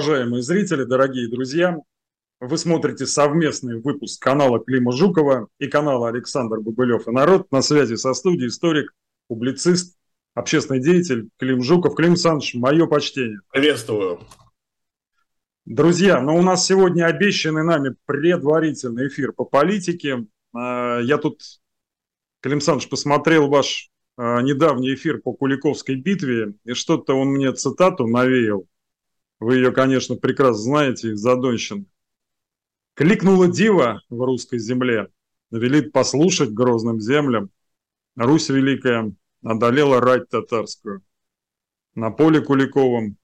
уважаемые зрители, дорогие друзья. Вы смотрите совместный выпуск канала Клима Жукова и канала Александр Бабылев и народ. На связи со студией историк, публицист, общественный деятель Клим Жуков. Клим Александрович, мое почтение. Приветствую. Друзья, но ну у нас сегодня обещанный нами предварительный эфир по политике. А, я тут, Клим Александрович, посмотрел ваш а, недавний эфир по Куликовской битве, и что-то он мне цитату навеял. Вы ее, конечно, прекрасно знаете из. Кликнула дива в русской земле, велит послушать грозным землям. Русь великая одолела рать татарскую. На поле Куликовом,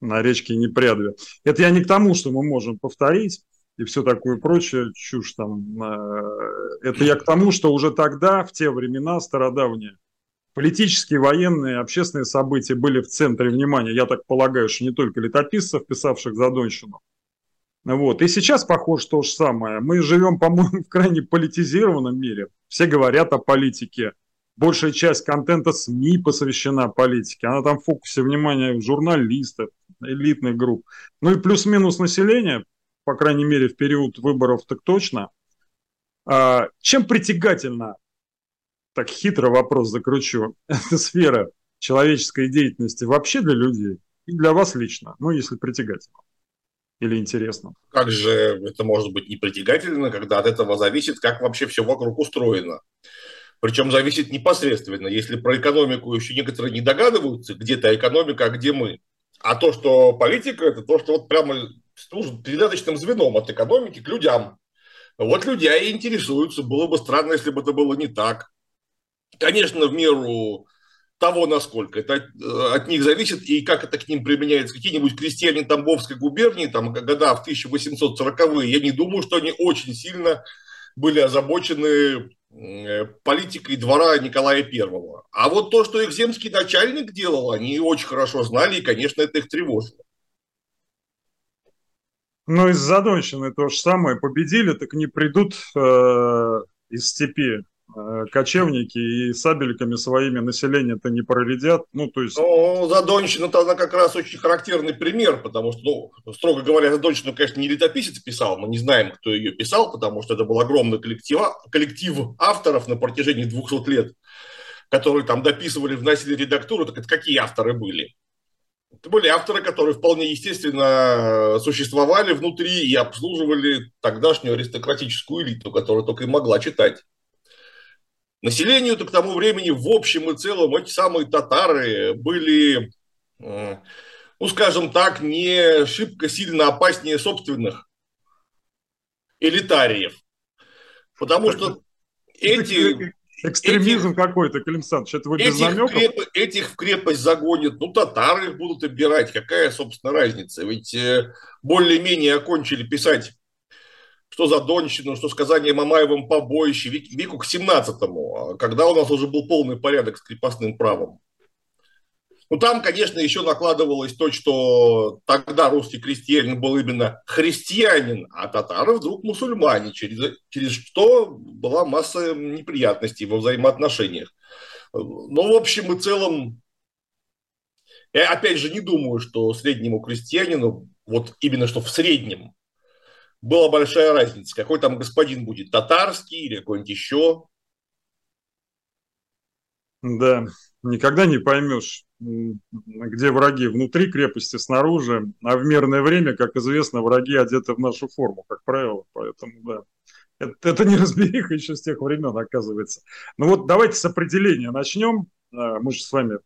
на речке Непрядве. Это я не к тому, что мы можем повторить и все такое прочее, чушь там. Э, это я к тому, что уже тогда, в те времена стародавние, политические, военные, общественные события были в центре внимания, я так полагаю, что не только летописцев, писавших за Донщину. Вот. И сейчас похоже то же самое. Мы живем, по-моему, в крайне политизированном мире. Все говорят о политике. Большая часть контента СМИ посвящена политике. Она там в фокусе внимания журналистов, элитных групп. Ну и плюс-минус население, по крайней мере, в период выборов так точно. А, чем притягательна так хитро вопрос закручу, эта сфера человеческой деятельности вообще для людей и для вас лично, ну, если притягательно или интересно? Как же это может быть не притягательно, когда от этого зависит, как вообще все вокруг устроено? Причем зависит непосредственно. Если про экономику еще некоторые не догадываются, где-то экономика, а где мы. А то, что политика, это то, что вот прямо служит передаточным звеном от экономики к людям. Вот люди и интересуются. Было бы странно, если бы это было не так. Конечно, в меру того, насколько это э, от них зависит и как это к ним применяется. Какие-нибудь крестьяне Тамбовской губернии, там, года в 1840-е, я не думаю, что они очень сильно были озабочены э, политикой двора Николая Первого. А вот то, что их земский начальник делал, они очень хорошо знали, и, конечно, это их тревожило. Ну, из Задонщины то же самое. Победили, так не придут э, из степи кочевники и сабельками своими население-то не проредят. Ну, то есть... Ну, Задонщина-то как раз очень характерный пример, потому что, ну, строго говоря, Задонщину, конечно, не летописец писал, мы не знаем, кто ее писал, потому что это был огромный коллектив, коллектив авторов на протяжении 200 лет, которые там дописывали, вносили редактуру, так это какие авторы были? Это были авторы, которые вполне естественно существовали внутри и обслуживали тогдашнюю аристократическую элиту, которая только и могла читать. Населению-то к тому времени в общем и целом эти самые татары были, э, ну скажем так, не шибко сильно опаснее собственных элитариев. Потому что эти... Экстремизм этих, какой-то, Клим Александрович, это вы без этих, креп, этих в крепость загонят, ну, татары их будут обирать, какая, собственно, разница? Ведь э, более-менее окончили писать что за Донщину, что сказание Мамаевым побоище, веку к 17-му, а когда у нас уже был полный порядок с крепостным правом. Ну, там, конечно, еще накладывалось то, что тогда русский крестьянин был именно христианин, а татары вдруг мусульмане, через, через что была масса неприятностей во взаимоотношениях. Но, в общем и целом, я опять же не думаю, что среднему крестьянину, вот именно что в среднем, была большая разница, какой там господин будет, татарский или какой-нибудь еще. Да, никогда не поймешь, где враги внутри крепости, снаружи, а в мирное время, как известно, враги одеты в нашу форму, как правило, поэтому, да. Это, это не разбериха еще с тех времен, оказывается. Ну вот давайте с определения начнем. А, мы же с вами, так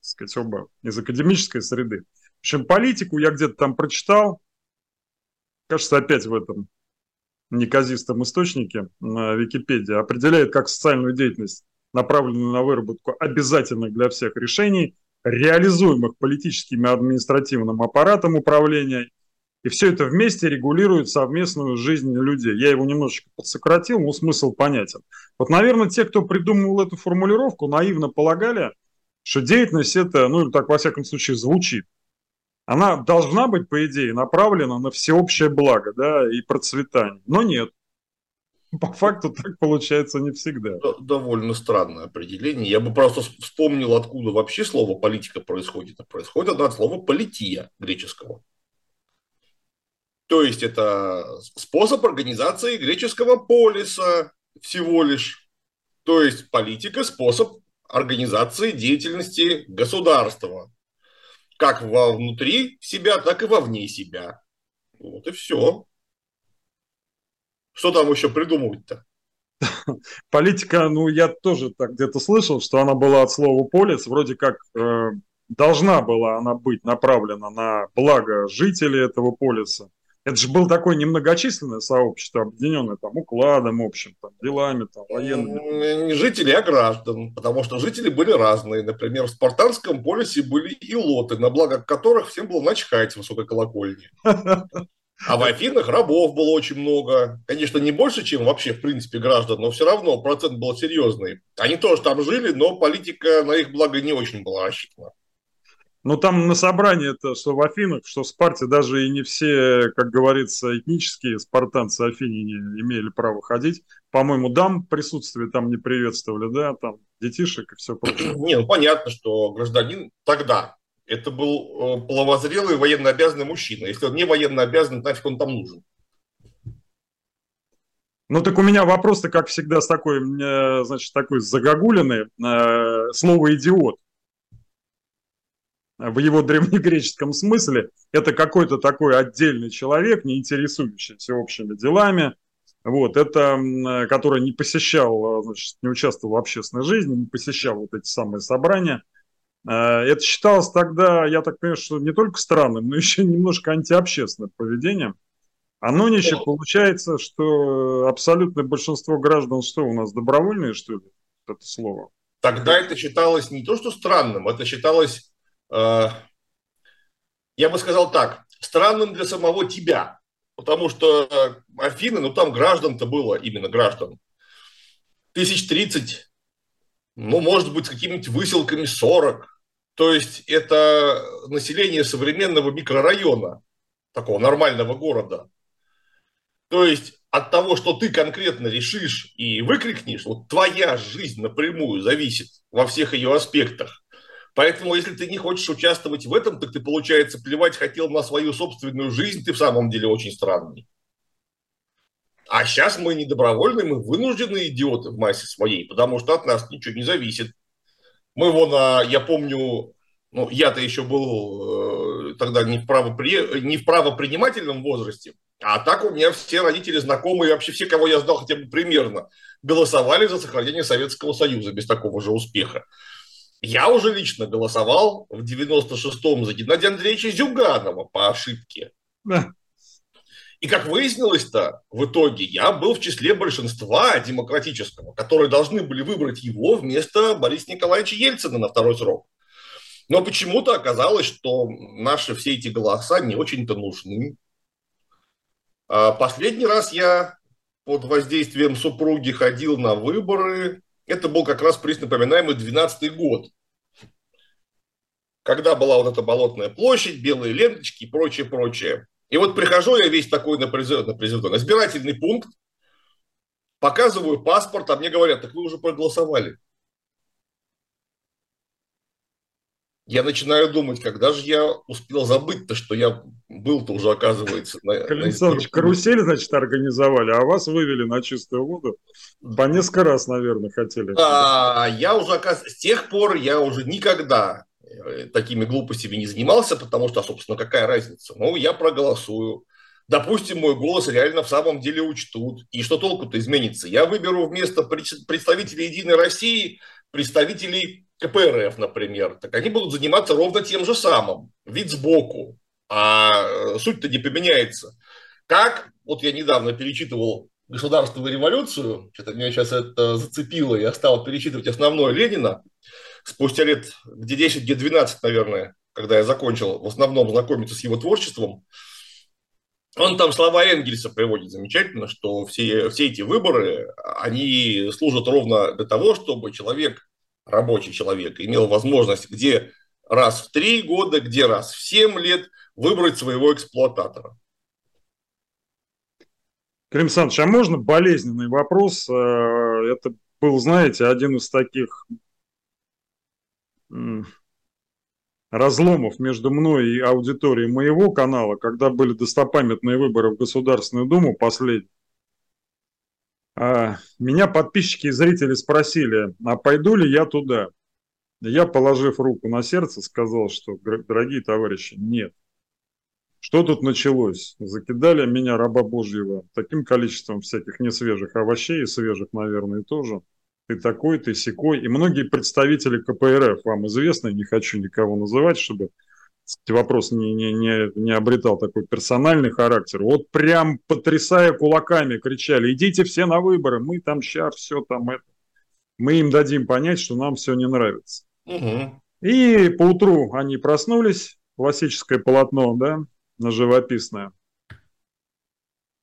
сказать, оба из академической среды. В общем, политику я где-то там прочитал, кажется, опять в этом неказистом источнике на Википедии, определяет как социальную деятельность, направленную на выработку обязательных для всех решений, реализуемых политическим и административным аппаратом управления, и все это вместе регулирует совместную жизнь людей. Я его немножечко подсократил, но смысл понятен. Вот, наверное, те, кто придумывал эту формулировку, наивно полагали, что деятельность это, ну, так во всяком случае звучит, она должна быть, по идее, направлена на всеобщее благо да, и процветание. Но нет. По факту так получается не всегда. Довольно странное определение. Я бы просто вспомнил, откуда вообще слово политика происходит. Происходит от слова полития греческого. То есть это способ организации греческого полиса всего лишь. То есть политика – способ организации деятельности государства. Как внутри себя, так и вовне себя. Вот и все. Что там еще придумывать-то? Политика, ну, я тоже так где-то слышал, что она была от слова полис, вроде как э, должна была она быть направлена на благо жителей этого полиса. Это же было такое немногочисленное сообщество, объединенное там укладом общим, там, делами, там, военными. Не жители, а граждан, потому что жители были разные. Например, в спартанском полисе были и лоты, на благо которых всем было начхать в высокой колокольне. А в Афинах рабов было очень много. Конечно, не больше, чем вообще, в принципе, граждан, но все равно процент был серьезный. Они тоже там жили, но политика на их благо не очень была рассчитана. Ну, там на собрании это, что в Афинах, что в Спарте, даже и не все, как говорится, этнические спартанцы Афине имели право ходить. По-моему, дам присутствие там не приветствовали, да, там детишек и все прочее. Не, ну понятно, что гражданин тогда, это был э, половозрелый военно обязанный мужчина. Если он не военно обязан, нафиг он там нужен? Ну так у меня вопрос-то, как всегда, с такой, э, значит, такой загогулиной. Э, слово «идиот» в его древнегреческом смысле это какой-то такой отдельный человек, не интересующийся общими делами, вот, это, который не посещал, значит, не участвовал в общественной жизни, не посещал вот эти самые собрания – Э, это считалось тогда, я так понимаю, что не только странным, но еще немножко антиобщественным поведением. А нынче получается, что абсолютное большинство граждан, что у нас, добровольные, что ли, это слово? Тогда это считалось не то, что странным, это считалось, э, я бы сказал так, странным для самого тебя. Потому что Афины, ну там граждан-то было, именно граждан, тысяч тридцать ну, может быть, с какими-нибудь выселками 40. То есть это население современного микрорайона, такого нормального города. То есть от того, что ты конкретно решишь и выкрикнешь, вот твоя жизнь напрямую зависит во всех ее аспектах. Поэтому, если ты не хочешь участвовать в этом, так ты, получается, плевать хотел на свою собственную жизнь, ты в самом деле очень странный. А сейчас мы не добровольные, мы вынужденные идиоты в массе своей, потому что от нас ничего не зависит. Мы вон, а, я помню, ну, я-то еще был э, тогда не в, правопри... не в правопринимательном возрасте, а так у меня все родители знакомые, вообще все, кого я знал хотя бы примерно, голосовали за сохранение Советского Союза без такого же успеха. Я уже лично голосовал в 96-м за Геннадия Андреевича Зюганова по ошибке. И как выяснилось-то, в итоге я был в числе большинства демократического, которые должны были выбрать его вместо Бориса Николаевича Ельцина на второй срок. Но почему-то оказалось, что наши все эти голоса не очень-то нужны. А последний раз я под воздействием супруги ходил на выборы. Это был как раз приз напоминаемый 12 год. Когда была вот эта болотная площадь, белые ленточки и прочее, прочее. И вот прихожу я весь такой на президент, на президент, избирательный пункт, показываю паспорт, а мне говорят, так вы уже проголосовали. Я начинаю думать, когда же я успел забыть-то, что я был-то уже, оказывается. На, Александрович, на... карусель, значит, организовали, а вас вывели на чистую воду. По несколько раз, наверное, хотели. А, я уже, оказывается, с тех пор я уже никогда Э, такими глупостями не занимался, потому что, собственно, какая разница? Ну, я проголосую. Допустим, мой голос реально в самом деле учтут. И что толку-то изменится? Я выберу вместо представителей Единой России представителей КПРФ, например. Так они будут заниматься ровно тем же самым. Вид сбоку. А э, суть-то не поменяется. Как, вот я недавно перечитывал государственную революцию, что-то меня сейчас это зацепило, я стал перечитывать основное Ленина, спустя лет где 10, где 12, наверное, когда я закончил в основном знакомиться с его творчеством, он там слова Энгельса приводит замечательно, что все, все эти выборы, они служат ровно для того, чтобы человек, рабочий человек, имел возможность где раз в три года, где раз в семь лет выбрать своего эксплуататора. Клим Александрович, а можно болезненный вопрос? Э, это был, знаете, один из таких разломов между мной и аудиторией моего канала, когда были достопамятные выборы в Государственную Думу последние, меня подписчики и зрители спросили, а пойду ли я туда? Я, положив руку на сердце, сказал, что, дорогие товарищи, нет. Что тут началось? Закидали меня, раба Божьего, таким количеством всяких несвежих овощей, и свежих, наверное, тоже. Ты такой, ты секой. И многие представители КПРФ, вам известно, не хочу никого называть, чтобы вопрос не, не, не, не обретал такой персональный характер. Вот прям потрясая кулаками кричали, идите все на выборы, мы там сейчас все там это. Мы им дадим понять, что нам все не нравится. Угу. И поутру они проснулись, классическое полотно, да, на живописное.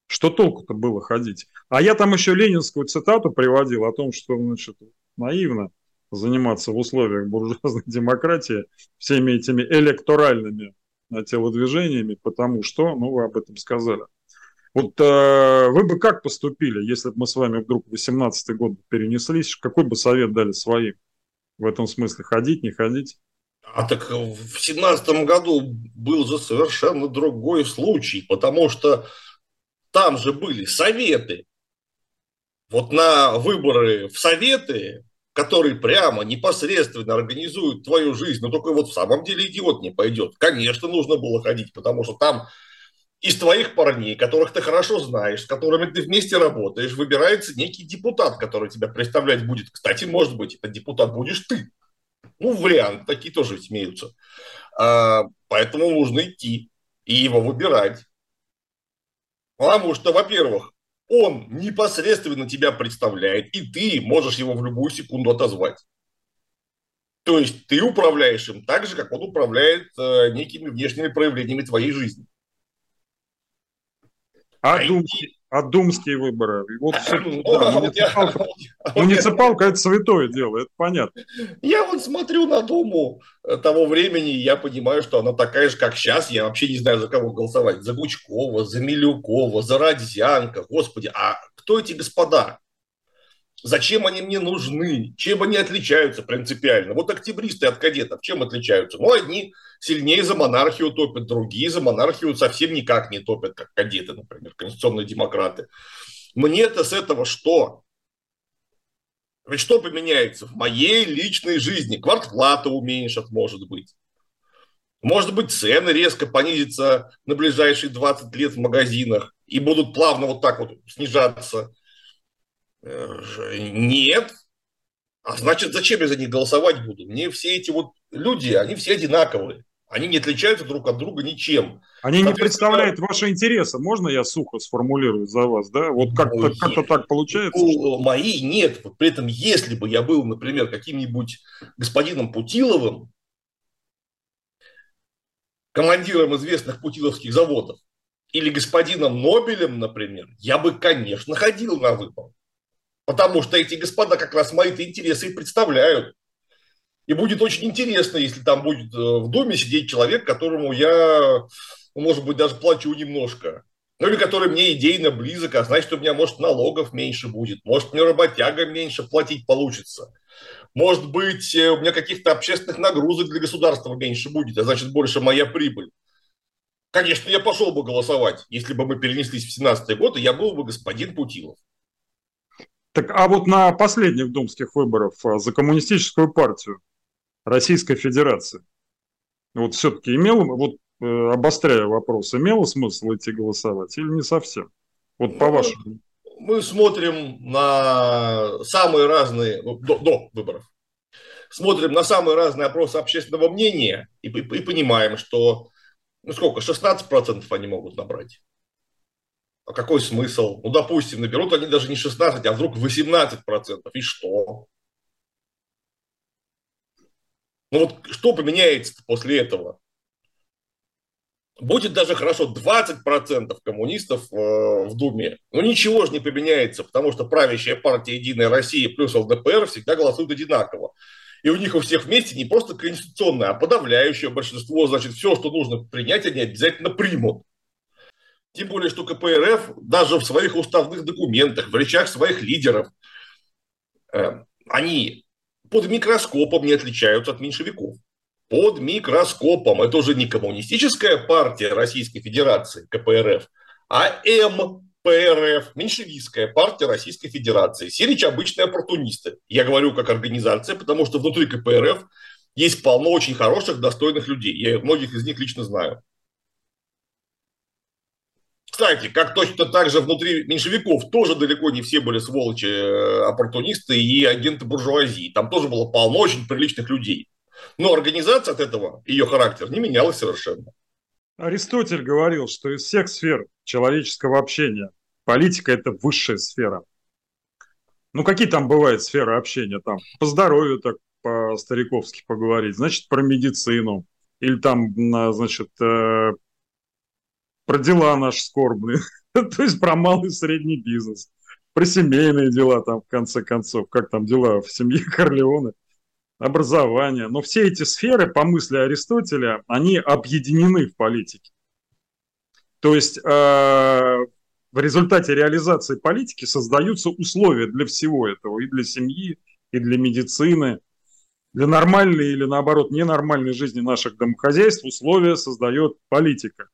Что толку-то было ходить? А я там еще ленинскую цитату приводил о том, что, значит, наивно заниматься в условиях буржуазной демократии всеми этими электоральными э, телодвижениями, потому что, ну, вы об этом сказали. Вот э, вы бы как поступили, если бы мы с вами вдруг в 18 год перенеслись? Какой бы совет дали своим в этом смысле? Ходить, не ходить? А так в семнадцатом году был же совершенно другой случай, потому что там же были советы. Вот на выборы в советы, которые прямо непосредственно организуют твою жизнь, но только вот в самом деле идиот не пойдет. Конечно, нужно было ходить, потому что там из твоих парней, которых ты хорошо знаешь, с которыми ты вместе работаешь, выбирается некий депутат, который тебя представлять будет. Кстати, может быть, этот депутат будешь ты. Ну, вариант, такие тоже имеются. А, поэтому нужно идти и его выбирать. Потому что, во-первых, он непосредственно тебя представляет, и ты можешь его в любую секунду отозвать. То есть ты управляешь им так же, как он управляет э, некими внешними проявлениями твоей жизни. А, думки, а думские выборы. Вот все, да, муниципалка, муниципалка это святое дело, это понятно. Я вот смотрю на Думу того времени, и я понимаю, что она такая же, как сейчас. Я вообще не знаю, за кого голосовать. За Гучкова, за Милюкова, за Родзянко. Господи, а кто эти господа? Зачем они мне нужны? Чем они отличаются принципиально? Вот октябристы от кадетов чем отличаются? Ну, одни сильнее за монархию топят, другие за монархию совсем никак не топят, как кадеты, например, конституционные демократы. Мне-то с этого что? Ведь что поменяется в моей личной жизни? Квартплата уменьшат, может быть. Может быть, цены резко понизятся на ближайшие 20 лет в магазинах и будут плавно вот так вот снижаться – нет. А значит, зачем я за них голосовать буду? Мне все эти вот люди, они все одинаковые. Они не отличаются друг от друга ничем. Они не представляют ваши интересы. Можно я сухо сформулирую за вас, да? Вот как-то, как-то так получается? Ну, что... Мои нет. При этом, если бы я был, например, каким-нибудь господином Путиловым, командиром известных путиловских заводов, или господином Нобелем, например, я бы, конечно, ходил на выбор. Потому что эти господа как раз мои интересы и представляют. И будет очень интересно, если там будет э, в доме сидеть человек, которому я, ну, может быть, даже плачу немножко. Ну или который мне идейно близок, а значит, у меня, может, налогов меньше будет, может, мне работяга меньше платить получится. Может быть, э, у меня каких-то общественных нагрузок для государства меньше будет, а значит, больше моя прибыль. Конечно, я пошел бы голосовать, если бы мы перенеслись в 17 год, и я был бы господин Путилов. Так, а вот на последних думских выборах а, за коммунистическую партию Российской Федерации, вот все-таки имело, вот э, обостряя вопрос, имело смысл идти голосовать или не совсем? Вот по ну, вашему. Мы смотрим на самые разные, ну, до, до выборов, смотрим на самые разные опросы общественного мнения и, и, и понимаем, что ну сколько, 16% они могут набрать. А какой смысл? Ну, допустим, наберут они даже не 16, а вдруг 18%. И что? Ну вот что поменяется после этого? Будет даже хорошо 20% коммунистов э, в Думе. Но ничего же не поменяется, потому что правящая партия «Единая Россия» плюс ЛДПР всегда голосуют одинаково. И у них у всех вместе не просто конституционное, а подавляющее большинство. Значит, все, что нужно принять, они обязательно примут. Тем более, что КПРФ даже в своих уставных документах, в речах своих лидеров, э, они под микроскопом не отличаются от меньшевиков. под микроскопом. Это уже не коммунистическая партия Российской Федерации, КПРФ, а МПРФ, меньшевистская партия Российской Федерации. Сирич обычные оппортунисты. Я говорю как организация, потому что внутри КПРФ есть полно очень хороших, достойных людей. Я многих из них лично знаю. Кстати, как точно так же внутри меньшевиков тоже далеко не все были сволочи, э, оппортунисты и агенты буржуазии. Там тоже было полно очень приличных людей. Но организация от этого, ее характер, не менялась совершенно. Аристотель говорил, что из всех сфер человеческого общения политика – это высшая сфера. Ну, какие там бывают сферы общения? Там по здоровью так по-стариковски поговорить, значит, про медицину. Или там, значит, э, про дела наши скорбные. То есть про малый и средний бизнес. Про семейные дела там, в конце концов. Как там дела в семье Корлеоне образование. Но все эти сферы, по мысли Аристотеля, они объединены в политике. То есть э, в результате реализации политики создаются условия для всего этого, и для семьи, и для медицины, для нормальной или наоборот ненормальной жизни наших домохозяйств условия создает политика.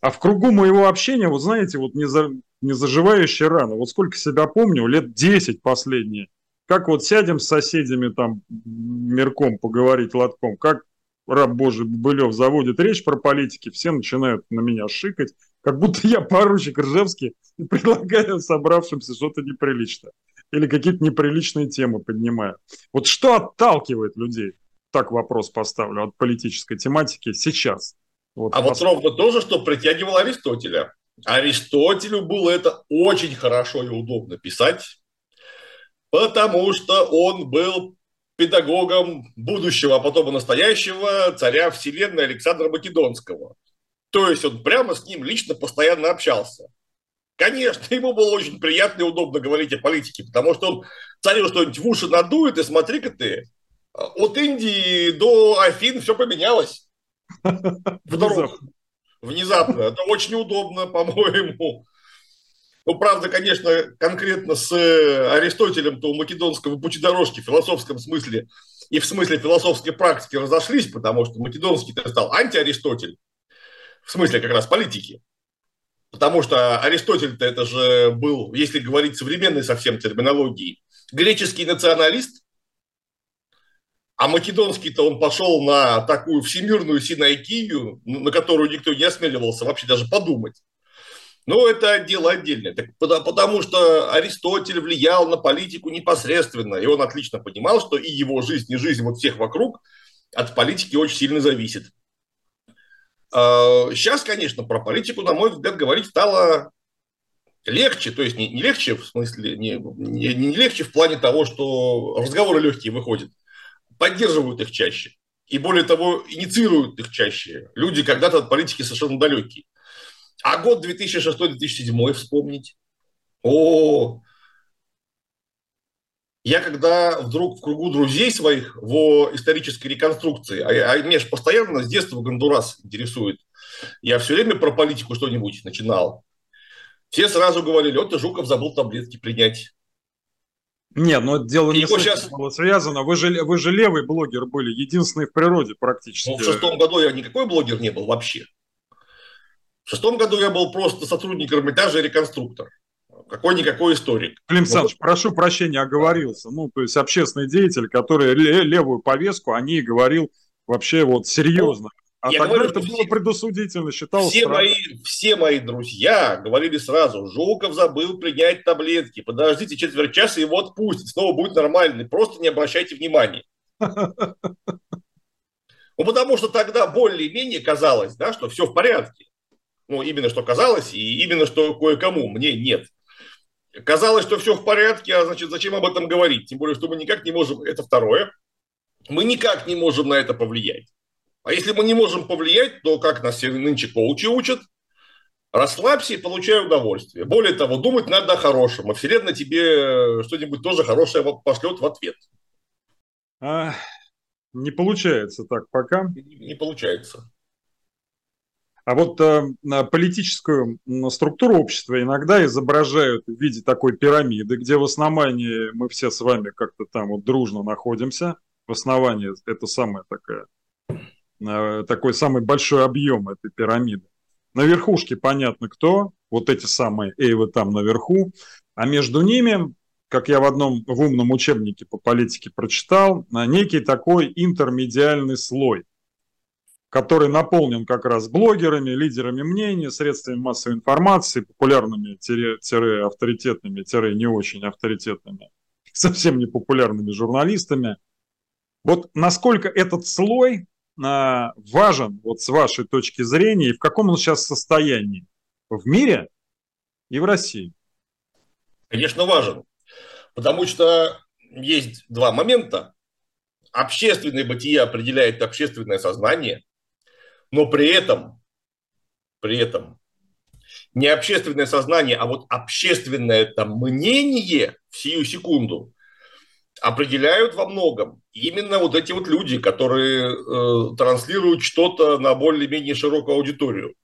А в кругу моего общения, вот знаете, вот не, за, не заживающая рана, вот сколько себя помню, лет 10 последние – как вот сядем с соседями там мерком поговорить лотком, как раб Божий Былев заводит речь про политики, все начинают на меня шикать, как будто я поручик Ржевский и предлагаю собравшимся что-то неприличное. Или какие-то неприличные темы поднимаю. Вот что отталкивает людей? Так вопрос поставлю от политической тематики сейчас. Вот а вот ровно то же, что притягивал Аристотеля. Аристотелю было это очень хорошо и удобно писать, потому что он был педагогом будущего, а потом и настоящего царя Вселенной Александра Македонского. То есть он прямо с ним лично постоянно общался. Конечно, ему было очень приятно и удобно говорить о политике, потому что он царю что-нибудь в уши надует, и смотри-ка ты, от Индии до Афин все поменялось. Внезапно. Внезапно. Это очень удобно, по-моему. Ну, правда, конечно, конкретно с э, Аристотелем-то у македонского пути-дорожки в философском смысле и в смысле философской практики разошлись, потому что македонский-то стал антиаристотель, в смысле как раз политики. Потому что Аристотель-то это же был, если говорить современной совсем терминологией, греческий националист, а македонский-то он пошел на такую всемирную синайкию, на которую никто не осмеливался вообще даже подумать. Ну, это дело отдельное. Так, потому что Аристотель влиял на политику непосредственно, и он отлично понимал, что и его жизнь, и жизнь вот всех вокруг от политики очень сильно зависит. Сейчас, а, конечно, про политику, на мой взгляд, говорить стало легче, то есть не, не легче в смысле, не, не, не легче в плане того, что разговоры легкие выходят, поддерживают их чаще. И более того, инициируют их чаще. Люди когда-то от политики совершенно далекие. А год 2006-2007 вспомнить. О, я когда вдруг в кругу друзей своих в исторической реконструкции, а, а меня же постоянно с детства Гондурас интересует, я все время про политику что-нибудь начинал. Все сразу говорили, вот ты, Жуков, забыл таблетки принять. Нет, но это дело не сейчас... было связано. Вы же, вы же левый блогер были, единственный в природе практически. Ну, в шестом году я никакой блогер не был вообще. В шестом году я был просто сотрудник Эрмитажа и реконструктор. Какой-никакой историк. Клим Александрович, вот. прошу прощения, оговорился. Ну, то есть общественный деятель, который левую повестку о ней говорил вообще вот серьезно. А я тогда говорю, это было предусудительно, считал все мои, все мои друзья говорили сразу, Жуков забыл принять таблетки, подождите четверть часа, его отпустят, снова будет нормально, просто не обращайте внимания. Ну, потому что тогда более-менее казалось, да, что все в порядке. Ну, именно что казалось, и именно что кое-кому, мне нет. Казалось, что все в порядке, а значит, зачем об этом говорить? Тем более, что мы никак не можем, это второе, мы никак не можем на это повлиять. А если мы не можем повлиять, то как нас нынче коучи учат, расслабься и получай удовольствие. Более того, думать надо о хорошем, а Вселенная тебе что-нибудь тоже хорошее пошлет в ответ. А, не получается так пока. Не, получается. А вот э, политическую структуру общества иногда изображают в виде такой пирамиды, где в основании мы все с вами как-то там вот дружно находимся. В основании это самая такая э, такой самый большой объем этой пирамиды. На верхушке понятно кто, вот эти самые эйвы там наверху, а между ними, как я в одном в умном учебнике по политике прочитал, некий такой интермедиальный слой, который наполнен как раз блогерами, лидерами мнений, средствами массовой информации, популярными, авторитетными, не очень авторитетными, совсем не популярными журналистами. Вот насколько этот слой важен вот с вашей точки зрения и в каком он сейчас состоянии в мире и в России? Конечно, важен. Потому что есть два момента. Общественное бытие определяет общественное сознание, но при этом, при этом не общественное сознание, а вот общественное там мнение в сию секунду определяют во многом именно вот эти вот люди, которые э, транслируют что-то на более-менее широкую аудиторию.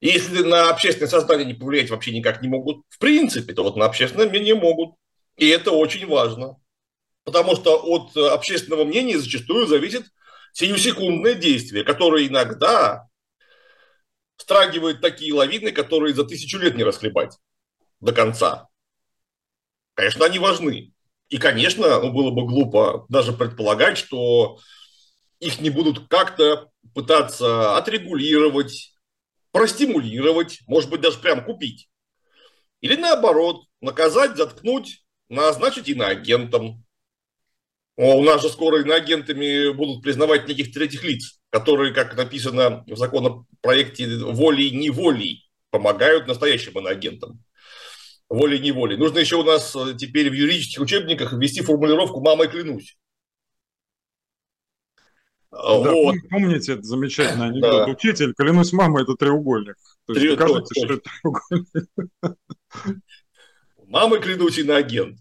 Если на общественное сознание не повлиять вообще никак не могут, в принципе, то вот на общественное мнение могут. И это очень важно. Потому что от общественного мнения зачастую зависит сиюсекундное действие, которое иногда страгивает такие лавины, которые за тысячу лет не расхлебать до конца. Конечно, они важны. И, конечно, ну, было бы глупо даже предполагать, что их не будут как-то пытаться отрегулировать, простимулировать, может быть, даже прям купить. Или наоборот, наказать, заткнуть, назначить иноагентом. У нас же скоро иноагентами будут признавать неких третьих лиц, которые, как написано в законопроекте, волей-неволей помогают настоящим иноагентам. Волей-неволей. Нужно еще у нас теперь в юридических учебниках ввести формулировку «мамой клянусь». Да, вот. Помните это замечательный анекдот? Да. Учитель, клянусь мамой, это треугольник. То есть Три... докажите, что это треугольник. Мамой клянусь иноагент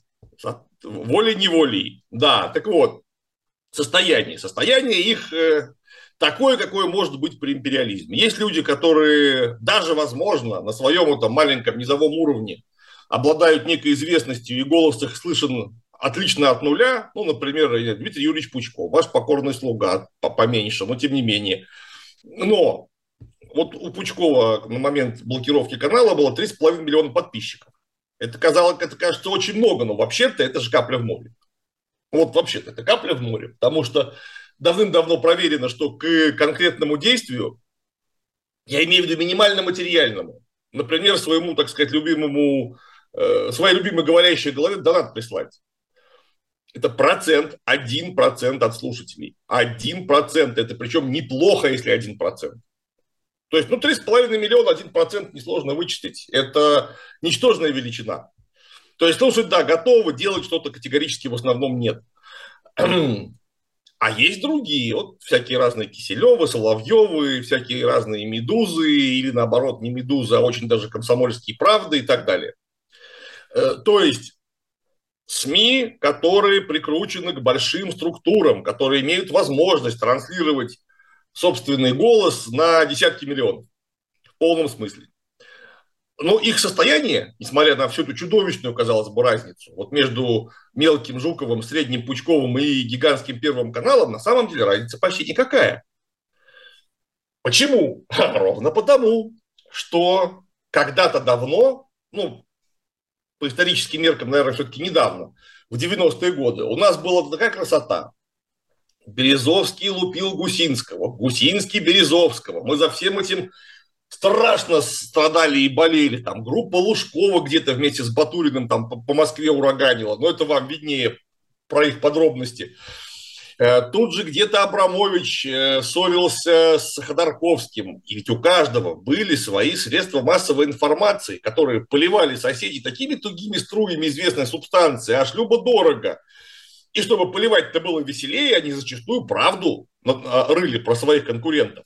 волей-неволей. Да, так вот, состояние. Состояние их э, такое, какое может быть при империализме. Есть люди, которые даже, возможно, на своем этом маленьком низовом уровне обладают некой известностью, и голос их слышен отлично от нуля. Ну, например, Дмитрий Юрьевич Пучков, ваш покорный слуга, поменьше, но тем не менее. Но вот у Пучкова на момент блокировки канала было 3,5 миллиона подписчиков. Это, казалось, это кажется очень много, но вообще-то это же капля в море. Вот вообще-то это капля в море, потому что давным-давно проверено, что к конкретному действию, я имею в виду минимально материальному, например, своему, так сказать, любимому, э, своей любимой говорящей голове донат прислать. Это процент, один процент от слушателей. Один процент, это причем неплохо, если один процент. То есть, ну, 3,5 миллиона, 1% несложно вычислить. Это ничтожная величина. То есть, слушать, да, готовы, делать что-то категорически в основном нет. А есть другие, вот всякие разные Киселевы, Соловьевы, всякие разные Медузы, или наоборот, не Медузы, а очень даже комсомольские правды и так далее. Э, то есть, СМИ, которые прикручены к большим структурам, которые имеют возможность транслировать собственный голос на десятки миллионов. В полном смысле. Но их состояние, несмотря на всю эту чудовищную, казалось бы, разницу, вот между мелким Жуковым, средним Пучковым и гигантским Первым каналом, на самом деле разница почти никакая. Почему? Ровно потому, что когда-то давно, ну, по историческим меркам, наверное, все-таки недавно, в 90-е годы, у нас была такая красота. Березовский лупил Гусинского, Гусинский Березовского. Мы за всем этим страшно страдали и болели. Там группа Лужкова где-то вместе с Батуриным там по Москве ураганила. Но это вам виднее про их подробности. Э, тут же где-то Абрамович э, ссорился с Ходорковским. И ведь у каждого были свои средства массовой информации, которые поливали соседей такими тугими струями известной субстанции, аж любо-дорого. И чтобы поливать-то было веселее, они зачастую правду а, рыли про своих конкурентов.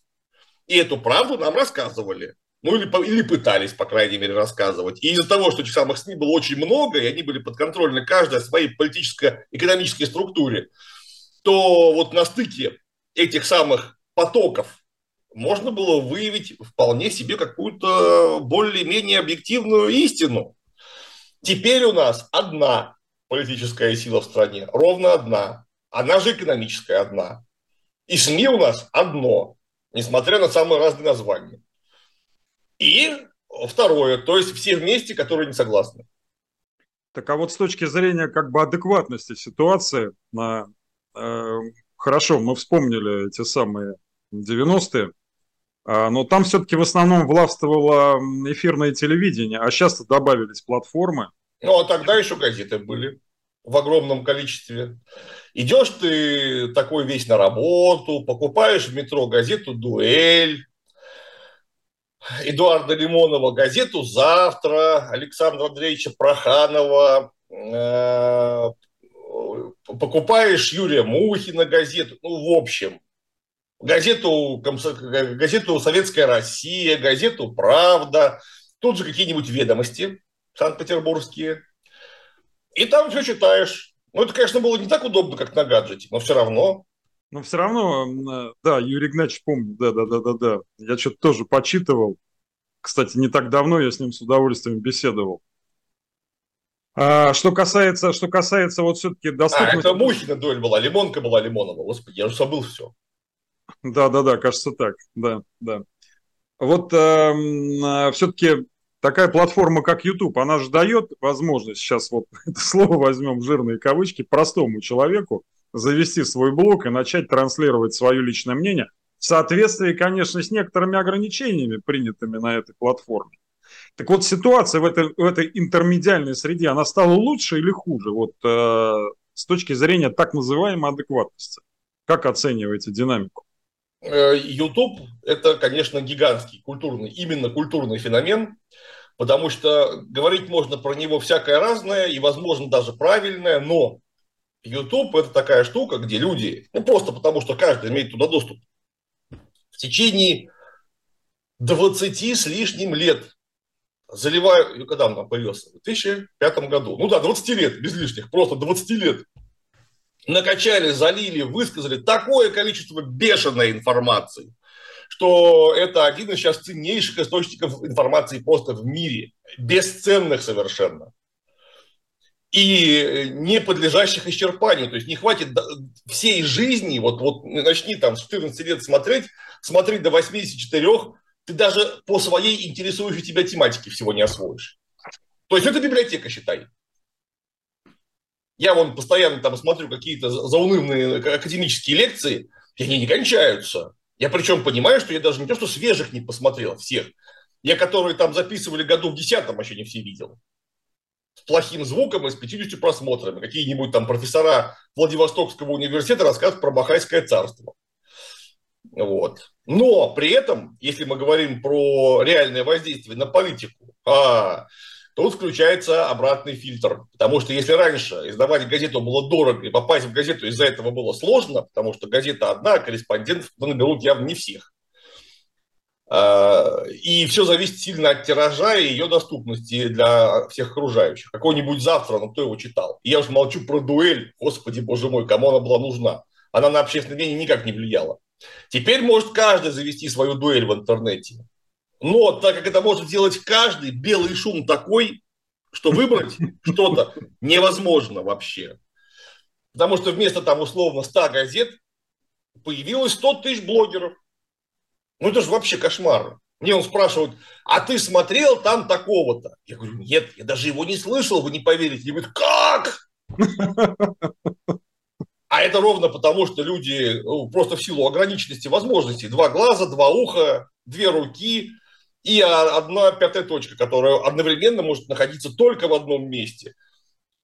И эту правду нам рассказывали. Ну, или, или пытались, по крайней мере, рассказывать. И из-за того, что этих самых СМИ было очень много, и они были подконтрольны каждой своей политическо-экономической структуре, то вот на стыке этих самых потоков можно было выявить вполне себе какую-то более-менее объективную истину. Теперь у нас одна политическая сила в стране, ровно одна. Она же экономическая одна. И СМИ у нас одно, несмотря на самые разные названия. И второе, то есть все вместе, которые не согласны. Так а вот с точки зрения как бы адекватности ситуации, на, хорошо, мы вспомнили эти самые 90-е, э, но там все-таки в основном властвовало эфирное телевидение, а сейчас добавились платформы. Ну, а тогда еще газеты были в огромном количестве. Идешь ты такой весь на работу, покупаешь в метро газету «Дуэль», Эдуарда Лимонова газету «Завтра», Александра Андреевича Проханова, э, покупаешь Юрия Мухина газету, ну, в общем, газету, газету «Советская Россия», газету «Правда», тут же какие-нибудь ведомости санкт-петербургские, и там все читаешь. Ну, это, конечно, было не так удобно, как на гаджете, но все равно. Но все равно, э, да, Юрий Игнатьевич помню, да, да, да, да, да. Я что-то тоже почитывал. Кстати, не так давно я с ним с удовольствием беседовал. А, что касается, что касается вот все-таки доступности... А, это Мухина дуэль была, Лимонка была Лимонова. Господи, я уже забыл все. Да, да, да, кажется так, да, да. Вот эм, э, все-таки такая платформа, как YouTube, она же дает возможность, сейчас вот это слово возьмем в жирные кавычки, простому человеку завести свой блог и начать транслировать свое личное мнение в соответствии, конечно, с некоторыми ограничениями, принятыми на этой платформе. Так вот, ситуация в этой, в этой интермедиальной среде, она стала лучше или хуже, вот э, с точки зрения так называемой адекватности? Как оцениваете динамику? Э, YouTube – это, конечно, гигантский культурный, именно культурный феномен, потому что говорить можно про него всякое разное и, возможно, даже правильное, но YouTube – это такая штука, где люди, ну просто потому что каждый имеет туда доступ, в течение 20 с лишним лет заливаю, когда он там появился? В 2005 году. Ну да, 20 лет, без лишних, просто 20 лет. Накачали, залили, высказали такое количество бешеной информации, что это один из сейчас ценнейших источников информации просто в мире. Бесценных совершенно и не подлежащих исчерпанию. То есть не хватит всей жизни, вот, вот начни там с 14 лет смотреть, смотри до 84, ты даже по своей интересующей тебя тематике всего не освоишь. То есть это библиотека, считай. Я вон постоянно там смотрю какие-то заунывные академические лекции, и они не кончаются. Я причем понимаю, что я даже не то, что свежих не посмотрел всех. Я, которые там записывали году в десятом, еще не все видел с плохим звуком и с 50 просмотрами. Какие-нибудь там профессора Владивостокского университета рассказывают про Бахайское царство. Вот. Но при этом, если мы говорим про реальное воздействие на политику, а, тут включается обратный фильтр. Потому что если раньше издавать газету было дорого, и попасть в газету из-за этого было сложно, потому что газета одна, а корреспондентов наберут явно не всех. А, и все зависит сильно от тиража и ее доступности для всех окружающих. Какой-нибудь завтра, ну кто его читал? И я уже молчу про дуэль, господи, боже мой, кому она была нужна? Она на общественное мнение никак не влияла. Теперь может каждый завести свою дуэль в интернете. Но так как это может делать каждый, белый шум такой, что выбрать что-то невозможно вообще. Потому что вместо там условно 100 газет появилось 100 тысяч блогеров. Ну это же вообще кошмар. Мне он спрашивает, а ты смотрел там такого-то? Я говорю, нет, я даже его не слышал, вы не поверите. Я говорю, как? А это ровно потому, что люди ну, просто в силу ограниченности возможностей. Два глаза, два уха, две руки и одна пятая точка, которая одновременно может находиться только в одном месте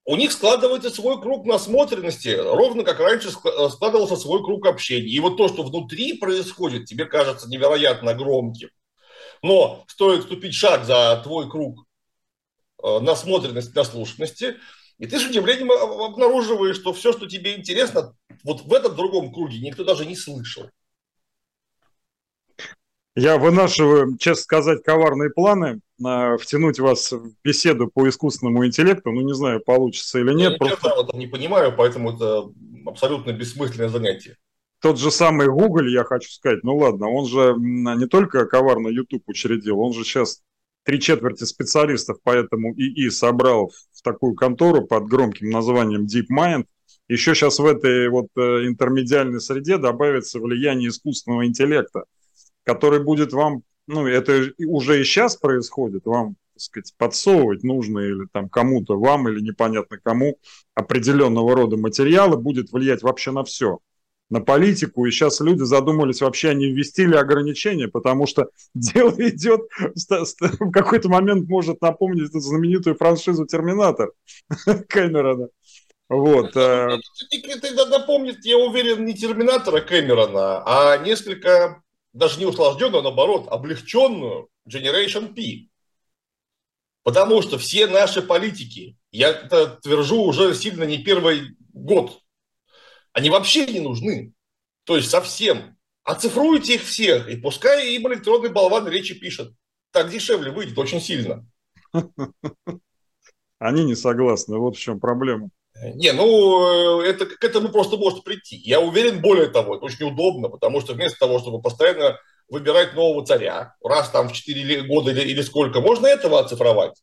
у них складывается свой круг насмотренности, ровно как раньше э, складывался свой круг общения. И вот то, что внутри происходит, тебе кажется невероятно громким. Но стоит вступить шаг за твой круг э, насмотренности, наслушанности, и ты с удивлением обнаруживаешь, что все, что тебе интересно, вот в этом другом круге никто даже не слышал. Я вынашиваю, честно сказать, коварные планы э, втянуть вас в беседу по искусственному интеллекту. Ну, не знаю, получится или нет. Я просто... честно, не понимаю, поэтому это абсолютно бессмысленное занятие. Тот же самый Google, я хочу сказать, ну ладно, он же не только коварно YouTube учредил, он же сейчас три четверти специалистов по этому ИИ собрал в такую контору под громким названием DeepMind, еще сейчас в этой вот э, интермедиальной среде добавится влияние искусственного интеллекта, который будет вам, ну, это уже и сейчас происходит, вам, так сказать, подсовывать нужно или там кому-то, вам или непонятно кому определенного рода материалы, будет влиять вообще на все на политику, и сейчас люди задумались вообще, они ввести ли ограничения, потому что дело идет, в какой-то момент может напомнить эту знаменитую франшизу «Терминатор» Кэмерона. Вот. Э. Это напомнит, я уверен, не «Терминатора» Кэмерона, а несколько, даже не усложненную, а наоборот, облегченную Generation P. Потому что все наши политики, я это твержу уже сильно не первый год, они вообще не нужны. То есть совсем. Оцифруйте их всех, и пускай им электронный болван речи пишет. Так дешевле выйдет очень сильно. Они не согласны, вот в чем проблема. Не, ну, это, к этому просто может прийти. Я уверен, более того, это очень удобно, потому что вместо того, чтобы постоянно выбирать нового царя, раз там в 4 года или, или сколько, можно этого оцифровать.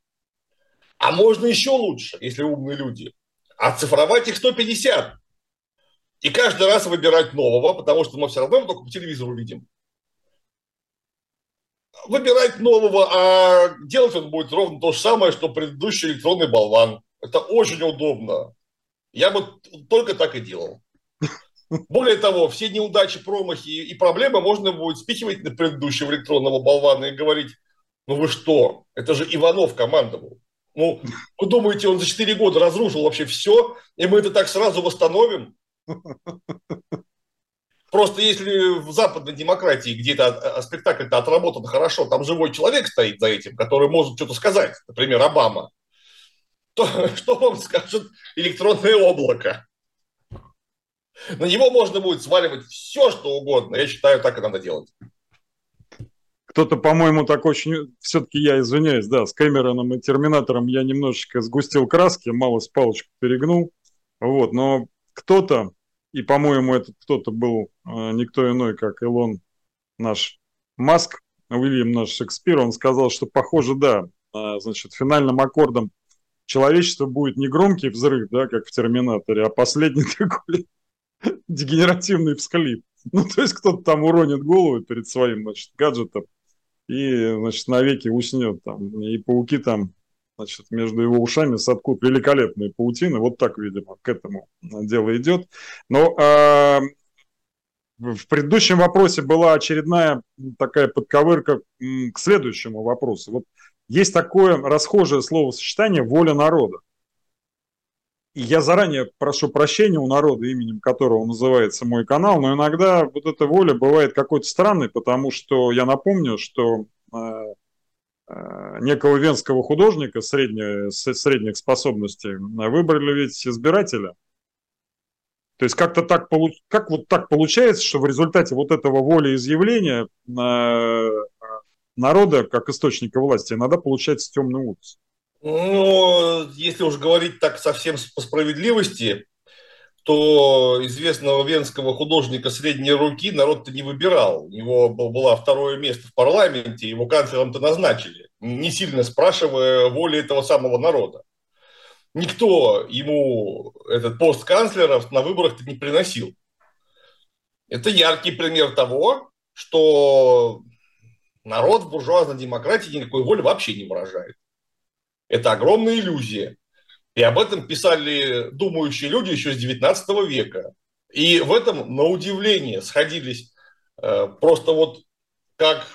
А можно еще лучше, если умные люди, оцифровать их 150. И каждый раз выбирать нового, потому что мы все равно только по телевизору видим. Выбирать нового, а делать он будет ровно то же самое, что предыдущий электронный болван. Это очень удобно. Я бы только так и делал. Более того, все неудачи, промахи и проблемы можно будет спихивать на предыдущего электронного болвана и говорить, ну вы что, это же Иванов командовал. Ну, вы думаете, он за 4 года разрушил вообще все, и мы это так сразу восстановим? Просто если в западной демократии где-то а, спектакль-то отработан хорошо, там живой человек стоит за этим, который может что-то сказать, например, Обама, то что вам скажет электронное облако? На него можно будет сваливать все, что угодно. Я считаю, так и надо делать. Кто-то, по-моему, так очень... Все-таки я извиняюсь, да, с Кэмероном и Терминатором я немножечко сгустил краски, мало с палочку перегнул. Вот, но кто-то, и, по-моему, этот кто-то был э, никто иной, как Илон наш Маск, Уильям наш Шекспир, он сказал, что, похоже, да, э, значит, финальным аккордом человечества будет не громкий взрыв, да, как в Терминаторе, а последний такой дегенеративный всхлип. Ну, то есть кто-то там уронит голову перед своим, значит, гаджетом и, значит, навеки уснет там. И пауки там значит, между его ушами соткут великолепные паутины. Вот так, видимо, к этому дело идет. Но э, в предыдущем вопросе была очередная такая подковырка к следующему вопросу. Вот есть такое расхожее словосочетание «воля народа». И я заранее прошу прощения у народа, именем которого называется мой канал, но иногда вот эта воля бывает какой-то странной, потому что я напомню, что э, некого венского художника средне, средних способностей выбрали ведь избирателя. То есть как-то так, как вот так получается, что в результате вот этого волеизъявления э, народа, как источника власти, иногда получается темный ужас. Ну, если уж говорить так совсем по справедливости, то известного венского художника средней руки народ-то не выбирал. У него было второе место в парламенте, его канцлером-то назначили, не сильно спрашивая воли этого самого народа. Никто ему этот пост канцлера на выборах-то не приносил. Это яркий пример того, что народ в буржуазной демократии никакой воли вообще не выражает. Это огромная иллюзия. И об этом писали думающие люди еще с 19 века. И в этом, на удивление, сходились э, просто вот как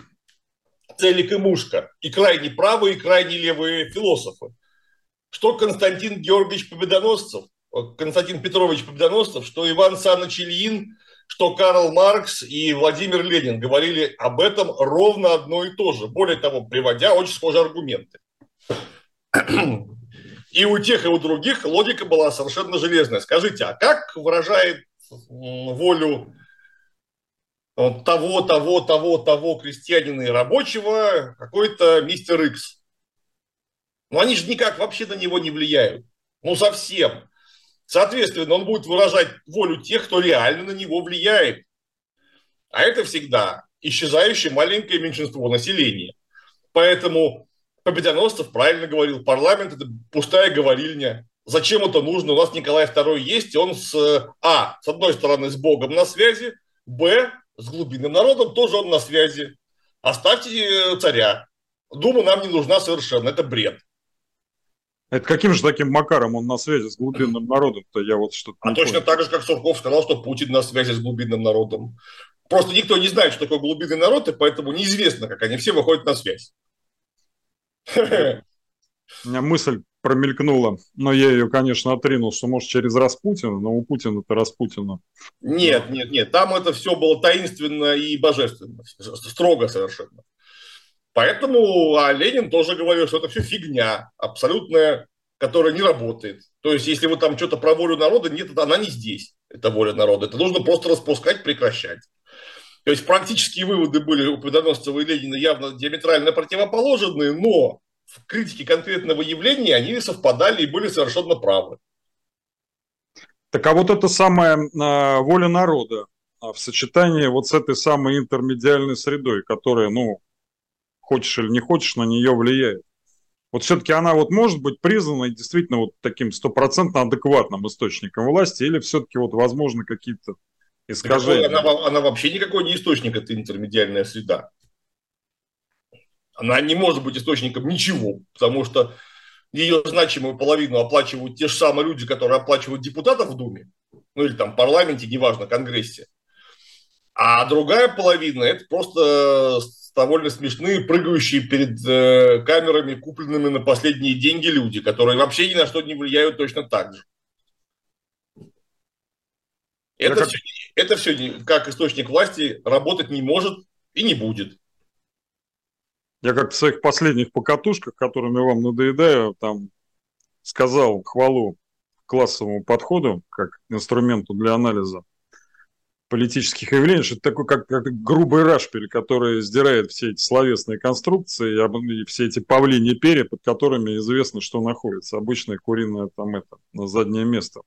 целик и мушка, и крайне правые, и крайне левые философы. Что Константин Георгиевич Победоносцев, э, Константин Петрович Победоносцев, что Иван Саныч Ильин, что Карл Маркс и Владимир Ленин говорили об этом ровно одно и то же. Более того, приводя очень схожие аргументы. И у тех, и у других логика была совершенно железная. Скажите, а как выражает волю того, того, того, того крестьянина и рабочего какой-то мистер Икс? Ну, они же никак вообще на него не влияют. Ну, совсем. Соответственно, он будет выражать волю тех, кто реально на него влияет. А это всегда исчезающее маленькое меньшинство населения. Поэтому Победоносцев правильно говорил, парламент – это пустая говорильня. Зачем это нужно? У нас Николай II есть, и он с А, с одной стороны, с Богом на связи, Б, с глубинным народом тоже он на связи. Оставьте э, царя. Дума нам не нужна совершенно, это бред. Это каким же таким макаром он на связи с глубинным народом-то? Я вот что-то А точно понял. так же, как Сурков сказал, что Путин на связи с глубинным народом. Просто никто не знает, что такое глубинный народ, и поэтому неизвестно, как они все выходят на связь. У меня мысль промелькнула, но я ее, конечно, отринул, что может через Распутина, но у Путина это Распутина. Нет, нет, нет, там это все было таинственно и божественно, строго совершенно. Поэтому а Ленин тоже говорил, что это все фигня, абсолютная, которая не работает. То есть, если вы там что-то про волю народа, нет, она не здесь, это воля народа. Это нужно просто распускать, прекращать. То есть, практические выводы были у Победоносцева и Ленина явно диаметрально противоположные, но в критике конкретного явления они совпадали и были совершенно правы. Так а вот эта самая э, воля народа а, в сочетании вот с этой самой интермедиальной средой, которая, ну, хочешь или не хочешь, на нее влияет. Вот все-таки она вот может быть признана действительно вот таким стопроцентно адекватным источником власти, или все-таки вот возможно какие-то искажения? Она, она вообще никакой не источник, это интермедиальная среда она не может быть источником ничего, потому что ее значимую половину оплачивают те же самые люди, которые оплачивают депутатов в Думе, ну или там в парламенте, неважно, Конгрессе. А другая половина – это просто довольно смешные, прыгающие перед э, камерами, купленными на последние деньги люди, которые вообще ни на что не влияют точно так же. Это, как... все, это все как источник власти работать не может и не будет. Я как в своих последних покатушках, которыми вам надоедаю, там сказал хвалу классовому подходу как инструменту для анализа политических явлений, что это такой как, как грубый рашпиль, который сдирает все эти словесные конструкции и все эти павлиньи перья, под которыми известно, что находится. Обычное куриное там это, на заднее место.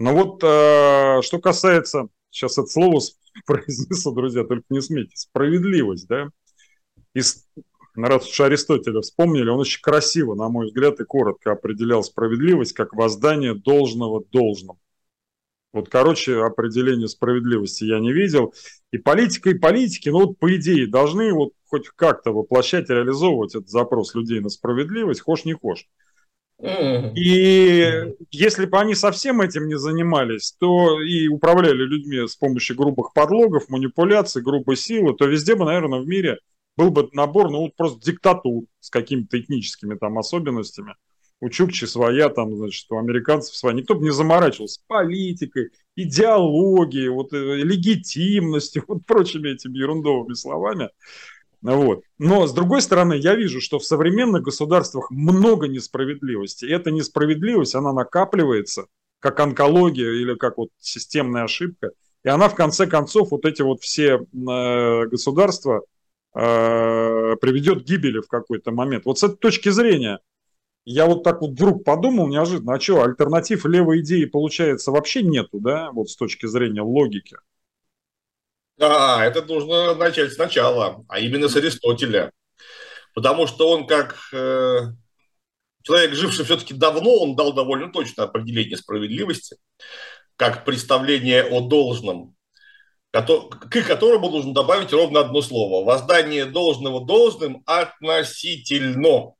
Но вот э, что касается, сейчас это слово произнесу, друзья, только не смейтесь, справедливость, да, и раз уж Аристотеля вспомнили, он очень красиво, на мой взгляд, и коротко определял справедливость как воздание должного должным. Вот, короче, определение справедливости я не видел. И политика, и политики, ну вот по идее, должны вот хоть как-то воплощать, реализовывать этот запрос людей на справедливость, хошь не хошь. И если бы они совсем этим не занимались, то и управляли людьми с помощью грубых подлогов, манипуляций, грубой силы, то везде бы, наверное, в мире был бы набор, ну, просто диктатур с какими-то этническими там особенностями. У Чукчи своя, там, значит, у американцев своя. Никто бы не заморачивался политикой, идеологией, вот, э, легитимностью, вот прочими этими ерундовыми словами. Вот. Но, с другой стороны, я вижу, что в современных государствах много несправедливости. И эта несправедливость, она накапливается, как онкология или как вот системная ошибка. И она, в конце концов, вот эти вот все э, государства, э, приведет к гибели в какой-то момент. Вот с этой точки зрения, я вот так вот вдруг подумал неожиданно, а что, альтернатив левой идеи, получается, вообще нету, да, вот с точки зрения логики? Да, это нужно начать сначала, а именно с Аристотеля. Потому что он как э, человек, живший все-таки давно, он дал довольно точное определение справедливости, как представление о должном к которому нужно добавить ровно одно слово. Воздание должного должным относительно.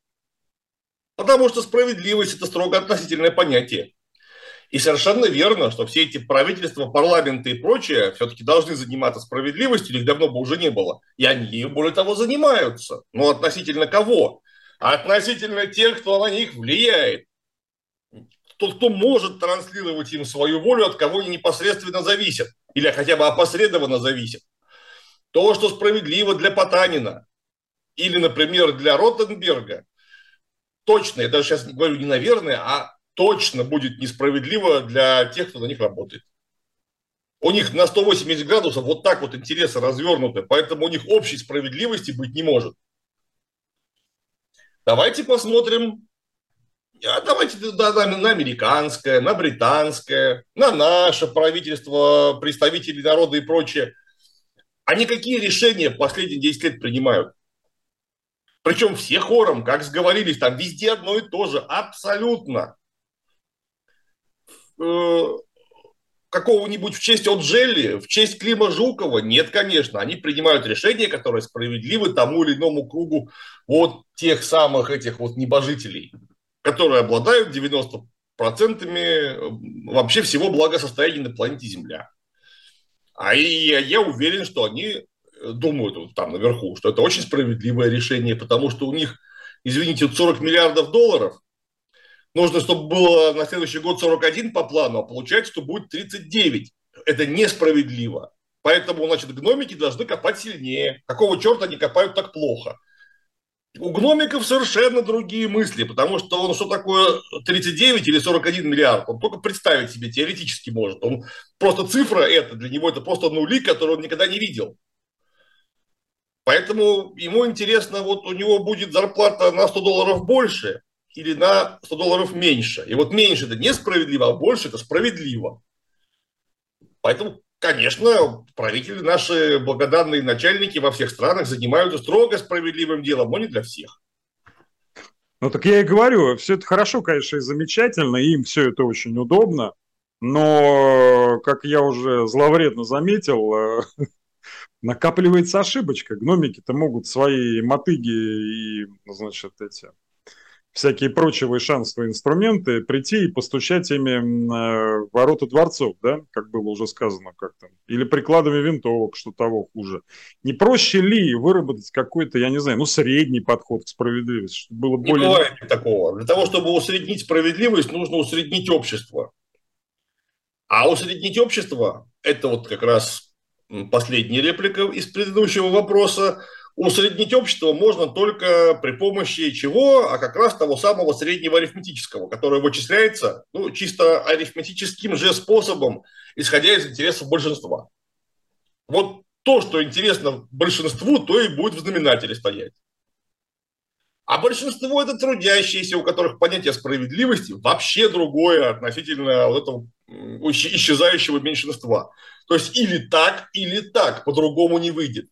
Потому что справедливость – это строго относительное понятие. И совершенно верно, что все эти правительства, парламенты и прочее все-таки должны заниматься справедливостью, их давно бы уже не было. И они, более того, занимаются. Но относительно кого? Относительно тех, кто на них влияет. Тот, кто может транслировать им свою волю, от кого они непосредственно зависят или хотя бы опосредованно зависит. То, что справедливо для Потанина или, например, для Ротенберга, точно, я даже сейчас не говорю не наверное, а точно будет несправедливо для тех, кто на них работает. У них на 180 градусов вот так вот интересы развернуты, поэтому у них общей справедливости быть не может. Давайте посмотрим а давайте да, на, на американское, на британское, на наше правительство, представители народа и прочее. Они какие решения последние 10 лет принимают? Причем все хором, как сговорились, там везде одно и то же, абсолютно. Э, какого-нибудь в честь Отжели, в честь Клима Жукова? Нет, конечно. Они принимают решения, которые справедливы тому или иному кругу вот тех самых этих вот небожителей, которые обладают 90 процентами вообще всего благосостояния на планете Земля. А я, я уверен, что они думают вот там наверху, что это очень справедливое решение, потому что у них, извините, 40 миллиардов долларов, нужно, чтобы было на следующий год 41 по плану, а получается, что будет 39. Это несправедливо. Поэтому, значит, гномики должны копать сильнее. Какого черта они копают так плохо? У гномиков совершенно другие мысли, потому что он что такое 39 или 41 миллиард, он только представить себе теоретически может. Он просто цифра это, для него это просто нули, которые он никогда не видел. Поэтому ему интересно, вот у него будет зарплата на 100 долларов больше или на 100 долларов меньше. И вот меньше это несправедливо, а больше это справедливо. Поэтому, конечно, правители наши, благодарные начальники во всех странах занимаются строго справедливым делом, но не для всех. Ну так я и говорю, все это хорошо, конечно, и замечательно, и им все это очень удобно, но, как я уже зловредно заметил, э, накапливается ошибочка. Гномики-то могут свои мотыги и, значит, эти всякие прочие шансовые инструменты прийти и постучать ими э, в ворота дворцов, да, как было уже сказано как-то, или прикладами винтовок, что того хуже. Не проще ли выработать какой-то, я не знаю, ну, средний подход к справедливости, чтобы было более... Не бывает такого. Для того, чтобы усреднить справедливость, нужно усреднить общество. А усреднить общество – это вот как раз последняя реплика из предыдущего вопроса. Усреднить общество можно только при помощи чего? А как раз того самого среднего арифметического, которое вычисляется ну, чисто арифметическим же способом, исходя из интересов большинства. Вот то, что интересно большинству, то и будет в знаменателе стоять. А большинство это трудящиеся, у которых понятие справедливости вообще другое относительно вот этого исчезающего меньшинства. То есть или так, или так, по-другому не выйдет.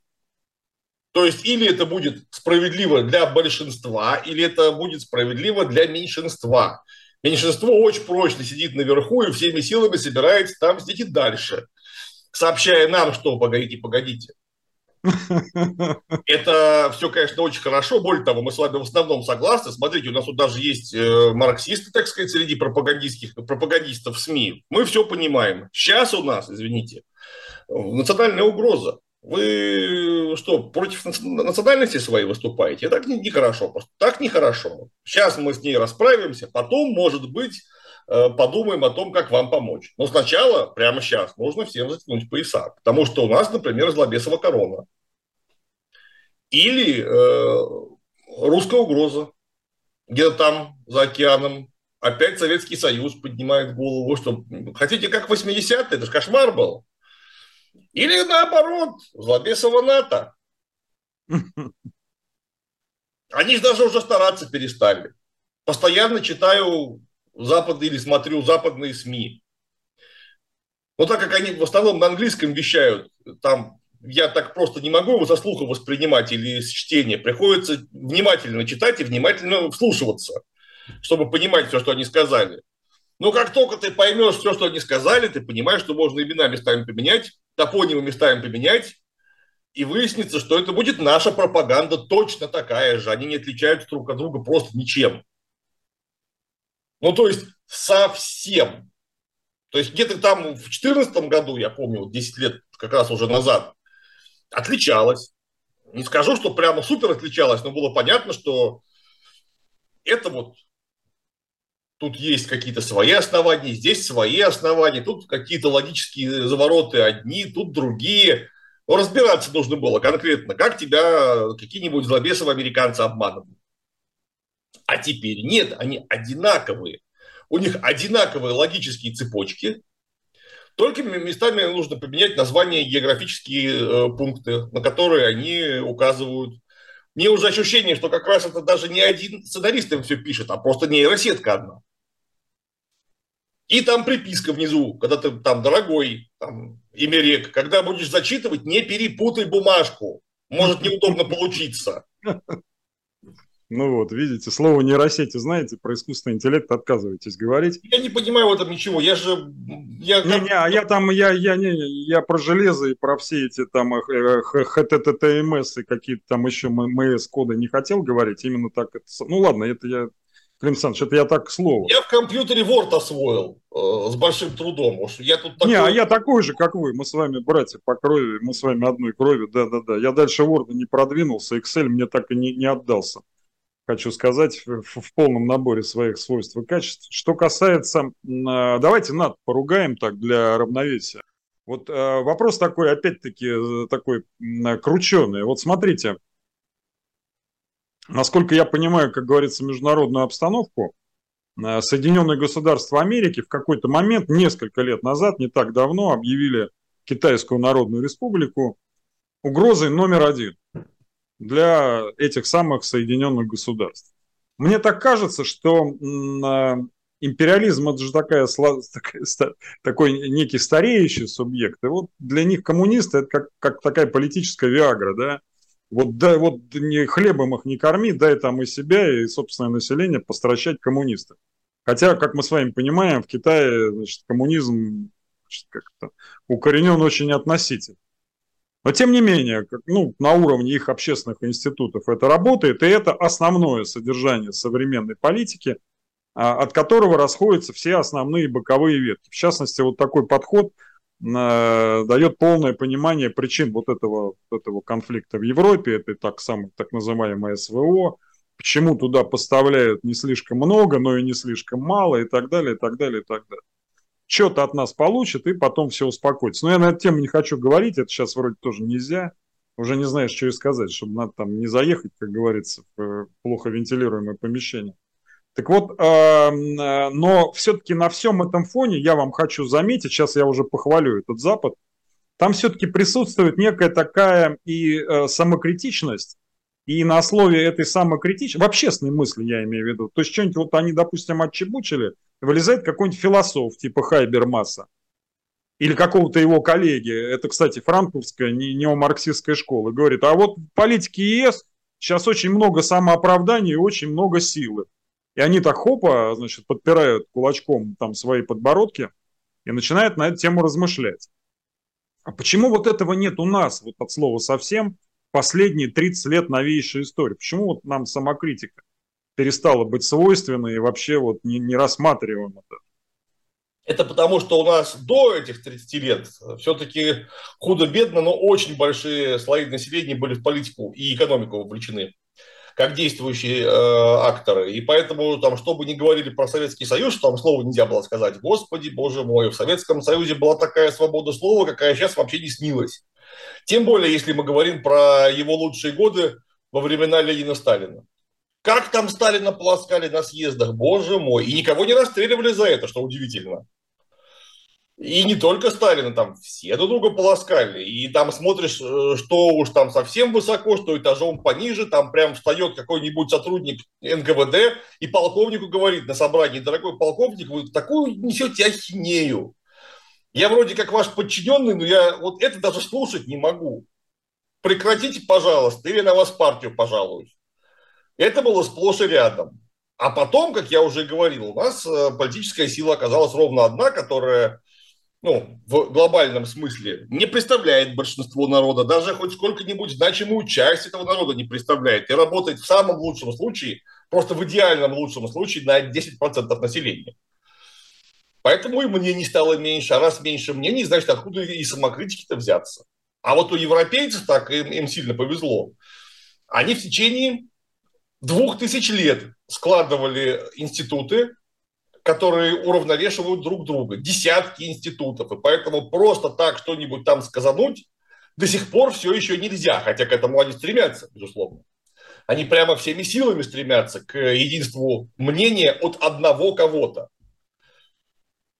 То есть или это будет справедливо для большинства, или это будет справедливо для меньшинства. Меньшинство очень прочно сидит наверху и всеми силами собирается там сидеть дальше, сообщая нам, что погодите, погодите. Это все, конечно, очень хорошо. Более того, мы с вами в основном согласны. Смотрите, у нас тут даже есть э, марксисты, так сказать, среди пропагандистских, пропагандистов СМИ. Мы все понимаем. Сейчас у нас, извините, национальная угроза. Вы что, против национальности своей выступаете? Так нехорошо. Просто так нехорошо. Сейчас мы с ней расправимся, потом, может быть, э, подумаем о том, как вам помочь. Но сначала, прямо сейчас, нужно всем затянуть пояса. Потому что у нас, например, Злобесова корона. Или э, русская угроза. Где-то там, за океаном, опять Советский Союз поднимает голову. Что, хотите, как 80-е? Это же кошмар был. Или наоборот, Злобесова НАТО. Они же даже уже стараться перестали. Постоянно читаю западные или смотрю западные СМИ. Но так как они в основном на английском вещают, там я так просто не могу его со слуха воспринимать или с чтения. Приходится внимательно читать и внимательно вслушиваться, чтобы понимать все, что они сказали. Но как только ты поймешь все, что они сказали, ты понимаешь, что можно имена местами поменять, топонимы местами поменять, и выяснится, что это будет наша пропаганда точно такая же. Они не отличаются друг от друга просто ничем. Ну, то есть, совсем. То есть, где-то там в 2014 году, я помню, 10 лет как раз уже назад, отличалась. Не скажу, что прямо супер отличалась, но было понятно, что это вот тут есть какие-то свои основания, здесь свои основания, тут какие-то логические завороты одни, тут другие. Но разбираться нужно было конкретно, как тебя какие-нибудь злобесовые американцы обманывают. А теперь нет, они одинаковые. У них одинаковые логические цепочки, только местами нужно поменять название географические э, пункты, на которые они указывают. Мне уже ощущение, что как раз это даже не один сценарист им все пишет, а просто нейросетка одна. И там приписка внизу, когда ты там, дорогой, там, имя рек, когда будешь зачитывать, не перепутай бумажку. Может неудобно получиться. Ну вот, видите, слово нейросети знаете, про искусственный интеллект отказываетесь говорить. Я не понимаю в этом ничего, я же... Я, не, не, а я там, я, я, не, я про железо и про все эти там HTTPMS и какие-то там еще МС-коды не хотел говорить, именно так это... Ну ладно, это я Клим Александрович, это я так к слову. Я в компьютере Word освоил э, с большим трудом. Уж я тут такой... Не, а я такой же, как вы. Мы с вами братья по крови, мы с вами одной крови, да-да-да. Я дальше Word не продвинулся, Excel мне так и не, не отдался. Хочу сказать, в, в полном наборе своих свойств и качеств. Что касается... Э, давайте над поругаем так для равновесия. Вот э, вопрос такой, опять-таки, э, такой э, крученый. Вот смотрите, насколько я понимаю, как говорится, международную обстановку, э, Соединенные Государства Америки в какой-то момент, несколько лет назад, не так давно, объявили Китайскую Народную Республику угрозой номер один для этих самых Соединенных Государств. Мне так кажется, что э, империализм это же такая, такой некий стареющий субъект. И вот для них коммунисты это как, как такая политическая виагра, да, вот, да, вот не хлебом их не корми, дай там и себя, и собственное население постращать коммунистов. Хотя, как мы с вами понимаем, в Китае значит, коммунизм значит, как-то укоренен очень относительно. Но тем не менее, как, ну, на уровне их общественных институтов это работает, и это основное содержание современной политики, а, от которого расходятся все основные боковые ветки. В частности, вот такой подход – дает полное понимание причин вот этого, этого конфликта в Европе, это так, самое, так называемое СВО, почему туда поставляют не слишком много, но и не слишком мало, и так далее, и так далее, и так далее. Что-то от нас получит, и потом все успокоится. Но я на эту тему не хочу говорить, это сейчас вроде тоже нельзя. Уже не знаешь, что и сказать, чтобы надо там не заехать, как говорится, в э, плохо вентилируемое помещение. Так вот, эм, э, но все-таки на всем этом фоне я вам хочу заметить, сейчас я уже похвалю этот Запад, там все-таки присутствует некая такая и э, самокритичность, и на основе этой самокритичности, в общественной мысли я имею в виду, то есть что-нибудь вот они, допустим, отчебучили, вылезает какой-нибудь философ типа Хайбермаса, или какого-то его коллеги, это, кстати, франкфуртская неомарксистская школа, говорит, а вот политики ЕС сейчас очень много самооправданий и очень много силы. И они так хопа, значит, подпирают кулачком там свои подбородки и начинают на эту тему размышлять. А почему вот этого нет у нас, вот от слова совсем, последние 30 лет новейшей истории? Почему вот нам самокритика перестала быть свойственной и вообще вот не, не рассматриваем это? Это потому, что у нас до этих 30 лет все-таки худо-бедно, но очень большие слои населения были в политику и экономику вовлечены как действующие э, акторы. И поэтому, там, что бы ни говорили про Советский Союз, там слова нельзя было сказать. Господи, боже мой, в Советском Союзе была такая свобода слова, какая сейчас вообще не снилась. Тем более, если мы говорим про его лучшие годы во времена Ленина Сталина. Как там Сталина полоскали на съездах, боже мой. И никого не расстреливали за это, что удивительно. И не только Сталина, там все друг друга полоскали. И там смотришь, э, что уж там совсем высоко, что этажом пониже, там прям встает какой-нибудь сотрудник НКВД и полковнику говорит на собрании, дорогой полковник, вы такую несете ахинею. Я вроде как ваш подчиненный, но я вот это даже слушать не могу. Прекратите, пожалуйста, или на вас партию пожалуюсь. Это было сплошь и рядом. А потом, как я уже говорил, у нас э, политическая сила оказалась ровно одна, которая ну, в глобальном смысле не представляет большинство народа, даже хоть сколько-нибудь значимую часть этого народа не представляет и работает в самом лучшем случае, просто в идеальном лучшем случае на 10% населения. Поэтому и мне не стало меньше, а раз меньше мнений, значит, откуда и самокритики-то взяться. А вот у европейцев так им, им сильно повезло. Они в течение двух тысяч лет складывали институты, которые уравновешивают друг друга, десятки институтов, и поэтому просто так что-нибудь там сказануть до сих пор все еще нельзя, хотя к этому они стремятся, безусловно. Они прямо всеми силами стремятся к единству мнения от одного кого-то.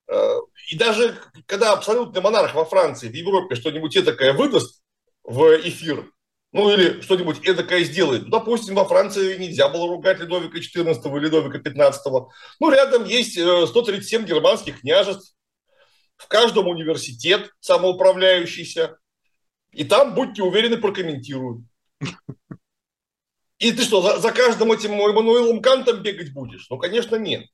Э, и даже когда абсолютный монарх во Франции, в Европе что-нибудь такое выдаст в эфир, ну или что-нибудь эдакое сделает. Ну, допустим, во Франции нельзя было ругать Ледовика XIV и Ледовика XV. Ну, рядом есть 137 э, германских княжеств, в каждом университет самоуправляющийся, и там, будьте уверены, прокомментируют. И ты что, за, за каждым этим Эммануилом Кантом бегать будешь? Ну, конечно, нет.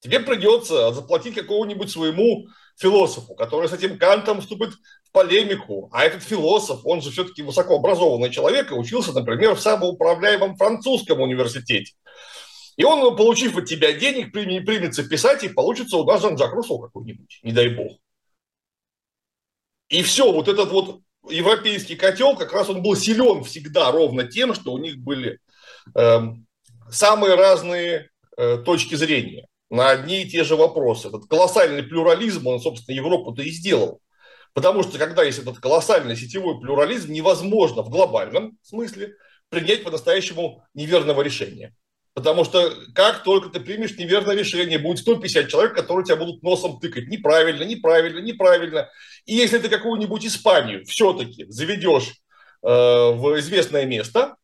Тебе придется заплатить какому-нибудь своему философу, который с этим Кантом вступит в полемику. А этот философ, он же все-таки высокообразованный человек и учился, например, в самоуправляемом французском университете. И он, получив от тебя денег, примется писать, и получится у нас Жан-Жак какой-нибудь, не дай бог. И все, вот этот вот европейский котел, как раз он был силен всегда ровно тем, что у них были э, самые разные э, точки зрения на одни и те же вопросы. Этот колоссальный плюрализм, он, собственно, Европу-то и сделал. Потому что когда есть этот колоссальный сетевой плюрализм, невозможно в глобальном смысле принять по-настоящему неверного решения. Потому что как только ты примешь неверное решение, будет 150 человек, которые тебя будут носом тыкать. Неправильно, неправильно, неправильно. И если ты какую-нибудь Испанию все-таки заведешь э, в известное место,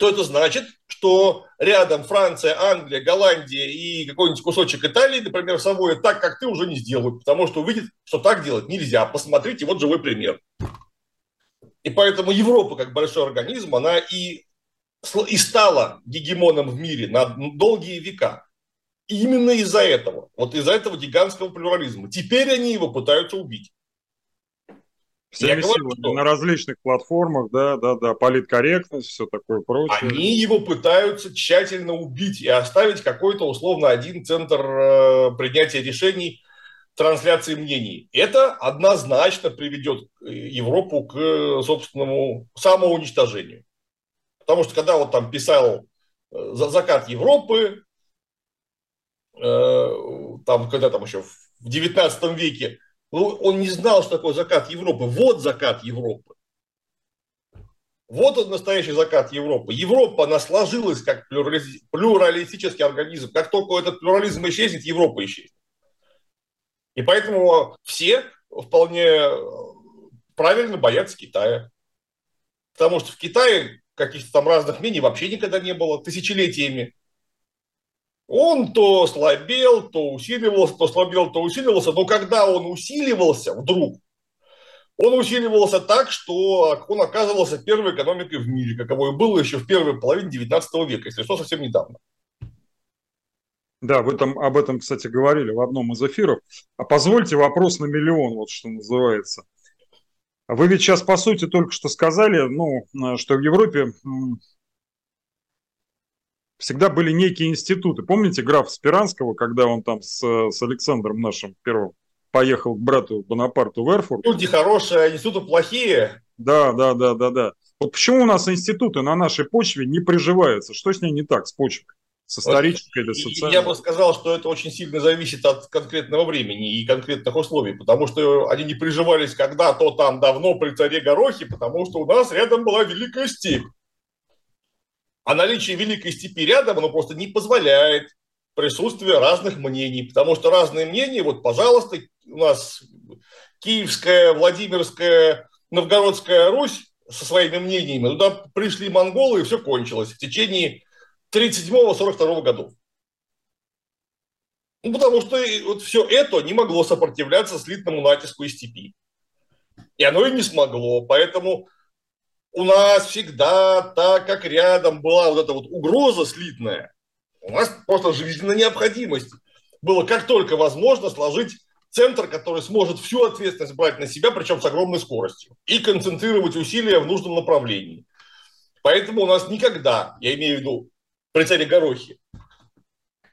то это значит, что рядом Франция, Англия, Голландия и какой-нибудь кусочек Италии, например, Савоя, так, как ты, уже не сделают, потому что увидят, что так делать нельзя. Посмотрите, вот живой пример. И поэтому Европа, как большой организм, она и и стала гегемоном в мире на долгие века. Именно из-за этого, вот из-за этого гигантского плюрализма. Теперь они его пытаются убить. Всеми говорю, что на различных платформах, да, да, да, политкорректность, все такое прочее. Они его пытаются тщательно убить и оставить какой-то условно один центр э, принятия решений, трансляции мнений. Это однозначно приведет Европу к собственному самоуничтожению. Потому что когда вот там писал э, закат Европы, э, там, когда там еще в 19 веке, ну, он не знал, что такое закат Европы. Вот закат Европы. Вот он настоящий закат Европы. Европа, она сложилась как плюралистический организм. Как только этот плюрализм исчезнет, Европа исчезнет. И поэтому все вполне э, правильно боятся Китая. Потому что в Китае каких-то там разных мнений вообще никогда не было, тысячелетиями. Он то слабел, то усиливался, то слабел, то усиливался, но когда он усиливался вдруг, он усиливался так, что он оказывался первой экономикой в мире, каково и было еще в первой половине 19 века, если что, совсем недавно. Да, вы там об этом, кстати, говорили в одном из эфиров. А позвольте вопрос на миллион, вот что называется. Вы ведь сейчас, по сути, только что сказали, ну, что в Европе всегда были некие институты. Помните граф Спиранского, когда он там с, с Александром нашим первым поехал к брату Бонапарту в Эрфурт? Люди хорошие, институты плохие. Да, да, да, да, да. Вот почему у нас институты на нашей почве не приживаются? Что с ней не так, с почвой? с исторической или социальной? Я бы сказал, что это очень сильно зависит от конкретного времени и конкретных условий, потому что они не приживались когда-то там давно при царе Горохе, потому что у нас рядом была Великая степь. А наличие Великой степи рядом, оно просто не позволяет присутствия разных мнений, потому что разные мнения, вот, пожалуйста, у нас Киевская, Владимирская, Новгородская Русь со своими мнениями, туда пришли монголы, и все кончилось. В течение 37-42 годов. Ну, потому что вот все это не могло сопротивляться слитному натиску из степи. И оно и не смогло. Поэтому у нас всегда, так как рядом была вот эта вот угроза слитная, у нас просто жизненная необходимость было как только возможно сложить центр, который сможет всю ответственность брать на себя, причем с огромной скоростью, и концентрировать усилия в нужном направлении. Поэтому у нас никогда, я имею в виду при царе Горохе,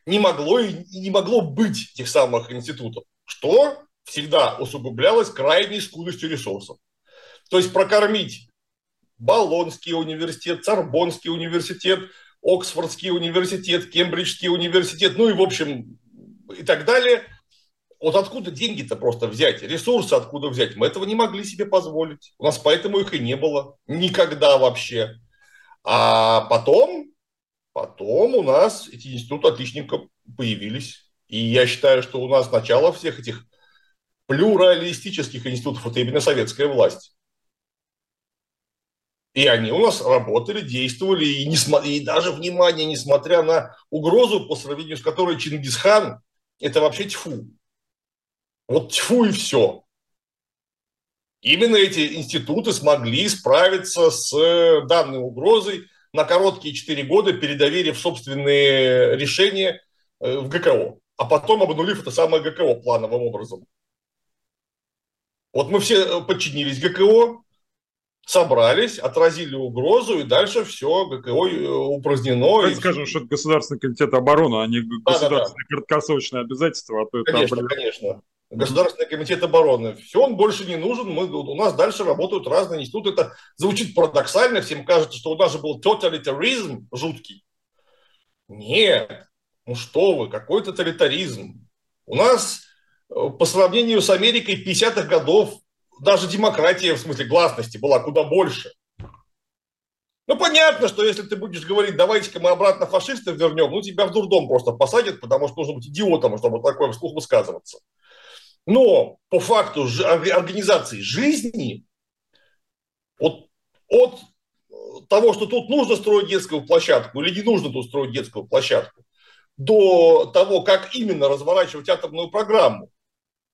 не могло и не могло быть тех самых институтов, что всегда усугублялось крайней скудостью ресурсов. То есть прокормить Болонский университет, Царбонский университет, Оксфордский университет, Кембриджский университет, ну и в общем и так далее. Вот откуда деньги-то просто взять, ресурсы откуда взять? Мы этого не могли себе позволить. У нас поэтому их и не было. Никогда вообще. А потом Потом у нас эти институты отличника появились. И я считаю, что у нас начало всех этих плюралистических институтов – это именно советская власть. И они у нас работали, действовали, и, не, и даже, внимание, несмотря на угрозу, по сравнению с которой Чингисхан – это вообще тьфу. Вот тьфу и все. Именно эти институты смогли справиться с данной угрозой – на короткие 4 года, передоверив собственные решения э, в ГКО, а потом обнулив это самое ГКО плановым образом. Вот мы все подчинились ГКО, собрались, отразили угрозу, и дальше все, ГКО упразднено. Давайте скажем, что это Государственный комитет обороны, а не государственные да, да. краткосрочные обязательства. А то конечно, это... конечно. Государственный комитет обороны. Все, он больше не нужен. Мы, у нас дальше работают разные институты. Это звучит парадоксально. Всем кажется, что у нас же был тоталитаризм жуткий. Нет. Ну что вы, какой тоталитаризм? У нас э, по сравнению с Америкой 50-х годов даже демократия, в смысле гласности, была куда больше. Ну, понятно, что если ты будешь говорить, давайте-ка мы обратно фашистов вернем, ну, тебя в дурдом просто посадят, потому что нужно быть идиотом, чтобы такое вслух высказываться. Но по факту организации жизни, вот от того, что тут нужно строить детскую площадку или не нужно тут строить детскую площадку, до того, как именно разворачивать атомную программу,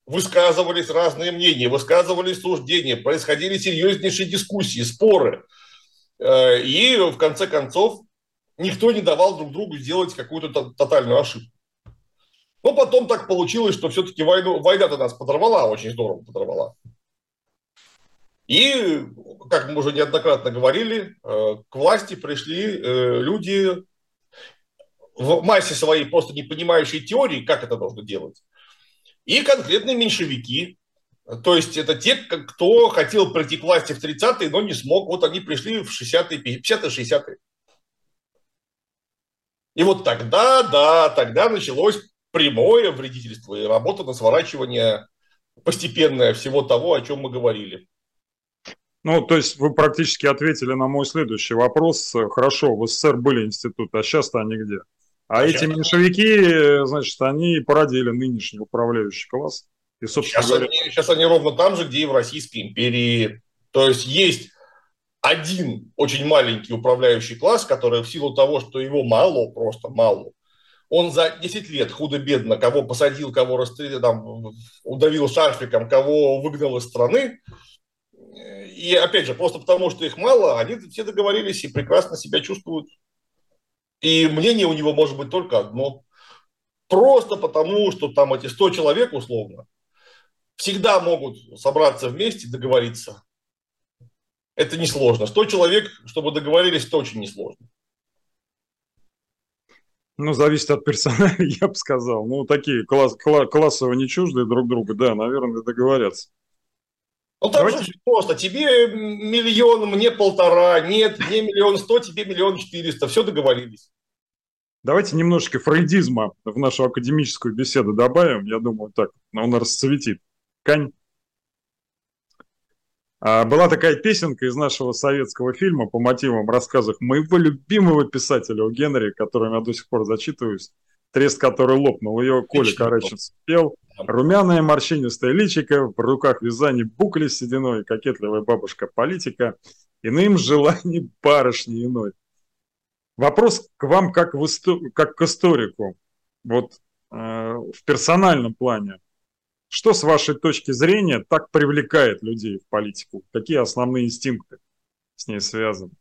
высказывались разные мнения, высказывались суждения, происходили серьезнейшие дискуссии, споры. Э, и в конце концов никто не давал друг другу сделать какую-то тотальную ошибку. Но потом так получилось, что все-таки войну, война-то нас подорвала, очень здорово подорвала. И, как мы уже неоднократно говорили, э, к власти пришли э, люди в массе своей просто не понимающие теории, как это нужно делать и конкретные меньшевики. То есть это те, кто хотел прийти к власти в 30-е, но не смог. Вот они пришли в 60-е, 50-е, 60-е. И вот тогда, да, тогда началось прямое вредительство и работа на сворачивание постепенное всего того, о чем мы говорили. Ну, то есть вы практически ответили на мой следующий вопрос. Хорошо, в СССР были институты, а сейчас-то они где? А эти меньшевики, значит, они породили нынешний управляющий класс. И, собственно сейчас, говоря... они, сейчас они ровно там же, где и в Российской империи. То есть есть один очень маленький управляющий класс, который в силу того, что его мало, просто мало, он за 10 лет худо-бедно кого посадил, кого расстрелял, там, удавил шарфиком, кого выгнал из страны. И опять же, просто потому, что их мало, они все договорились и прекрасно себя чувствуют и мнение у него может быть только одно. Просто потому, что там эти 100 человек условно всегда могут собраться вместе и договориться. Это несложно. 100 человек, чтобы договорились, это очень несложно. Ну, зависит от персонала, я бы сказал. Ну, такие класс, класс, классово не чуждые друг друга, да, наверное, договорятся. Ну, там Давайте... же просто. Тебе миллион, мне полтора. Нет, мне миллион сто, тебе миллион четыреста. Все договорились. Давайте немножечко фрейдизма в нашу академическую беседу добавим. Я думаю, так он расцветит. Кань. А, была такая песенка из нашего советского фильма по мотивам рассказов моего любимого писателя у Генри, которым я до сих пор зачитываюсь, трест который лопнул. Ее Коля Карачин спел. Румяная морщинистая личика, в руках вязание букли с сединой, кокетливая бабушка политика, иным желаний барышни иной. Вопрос к вам как, в исто... как к историку, вот э, в персональном плане. Что с вашей точки зрения так привлекает людей в политику? Какие основные инстинкты с ней связаны?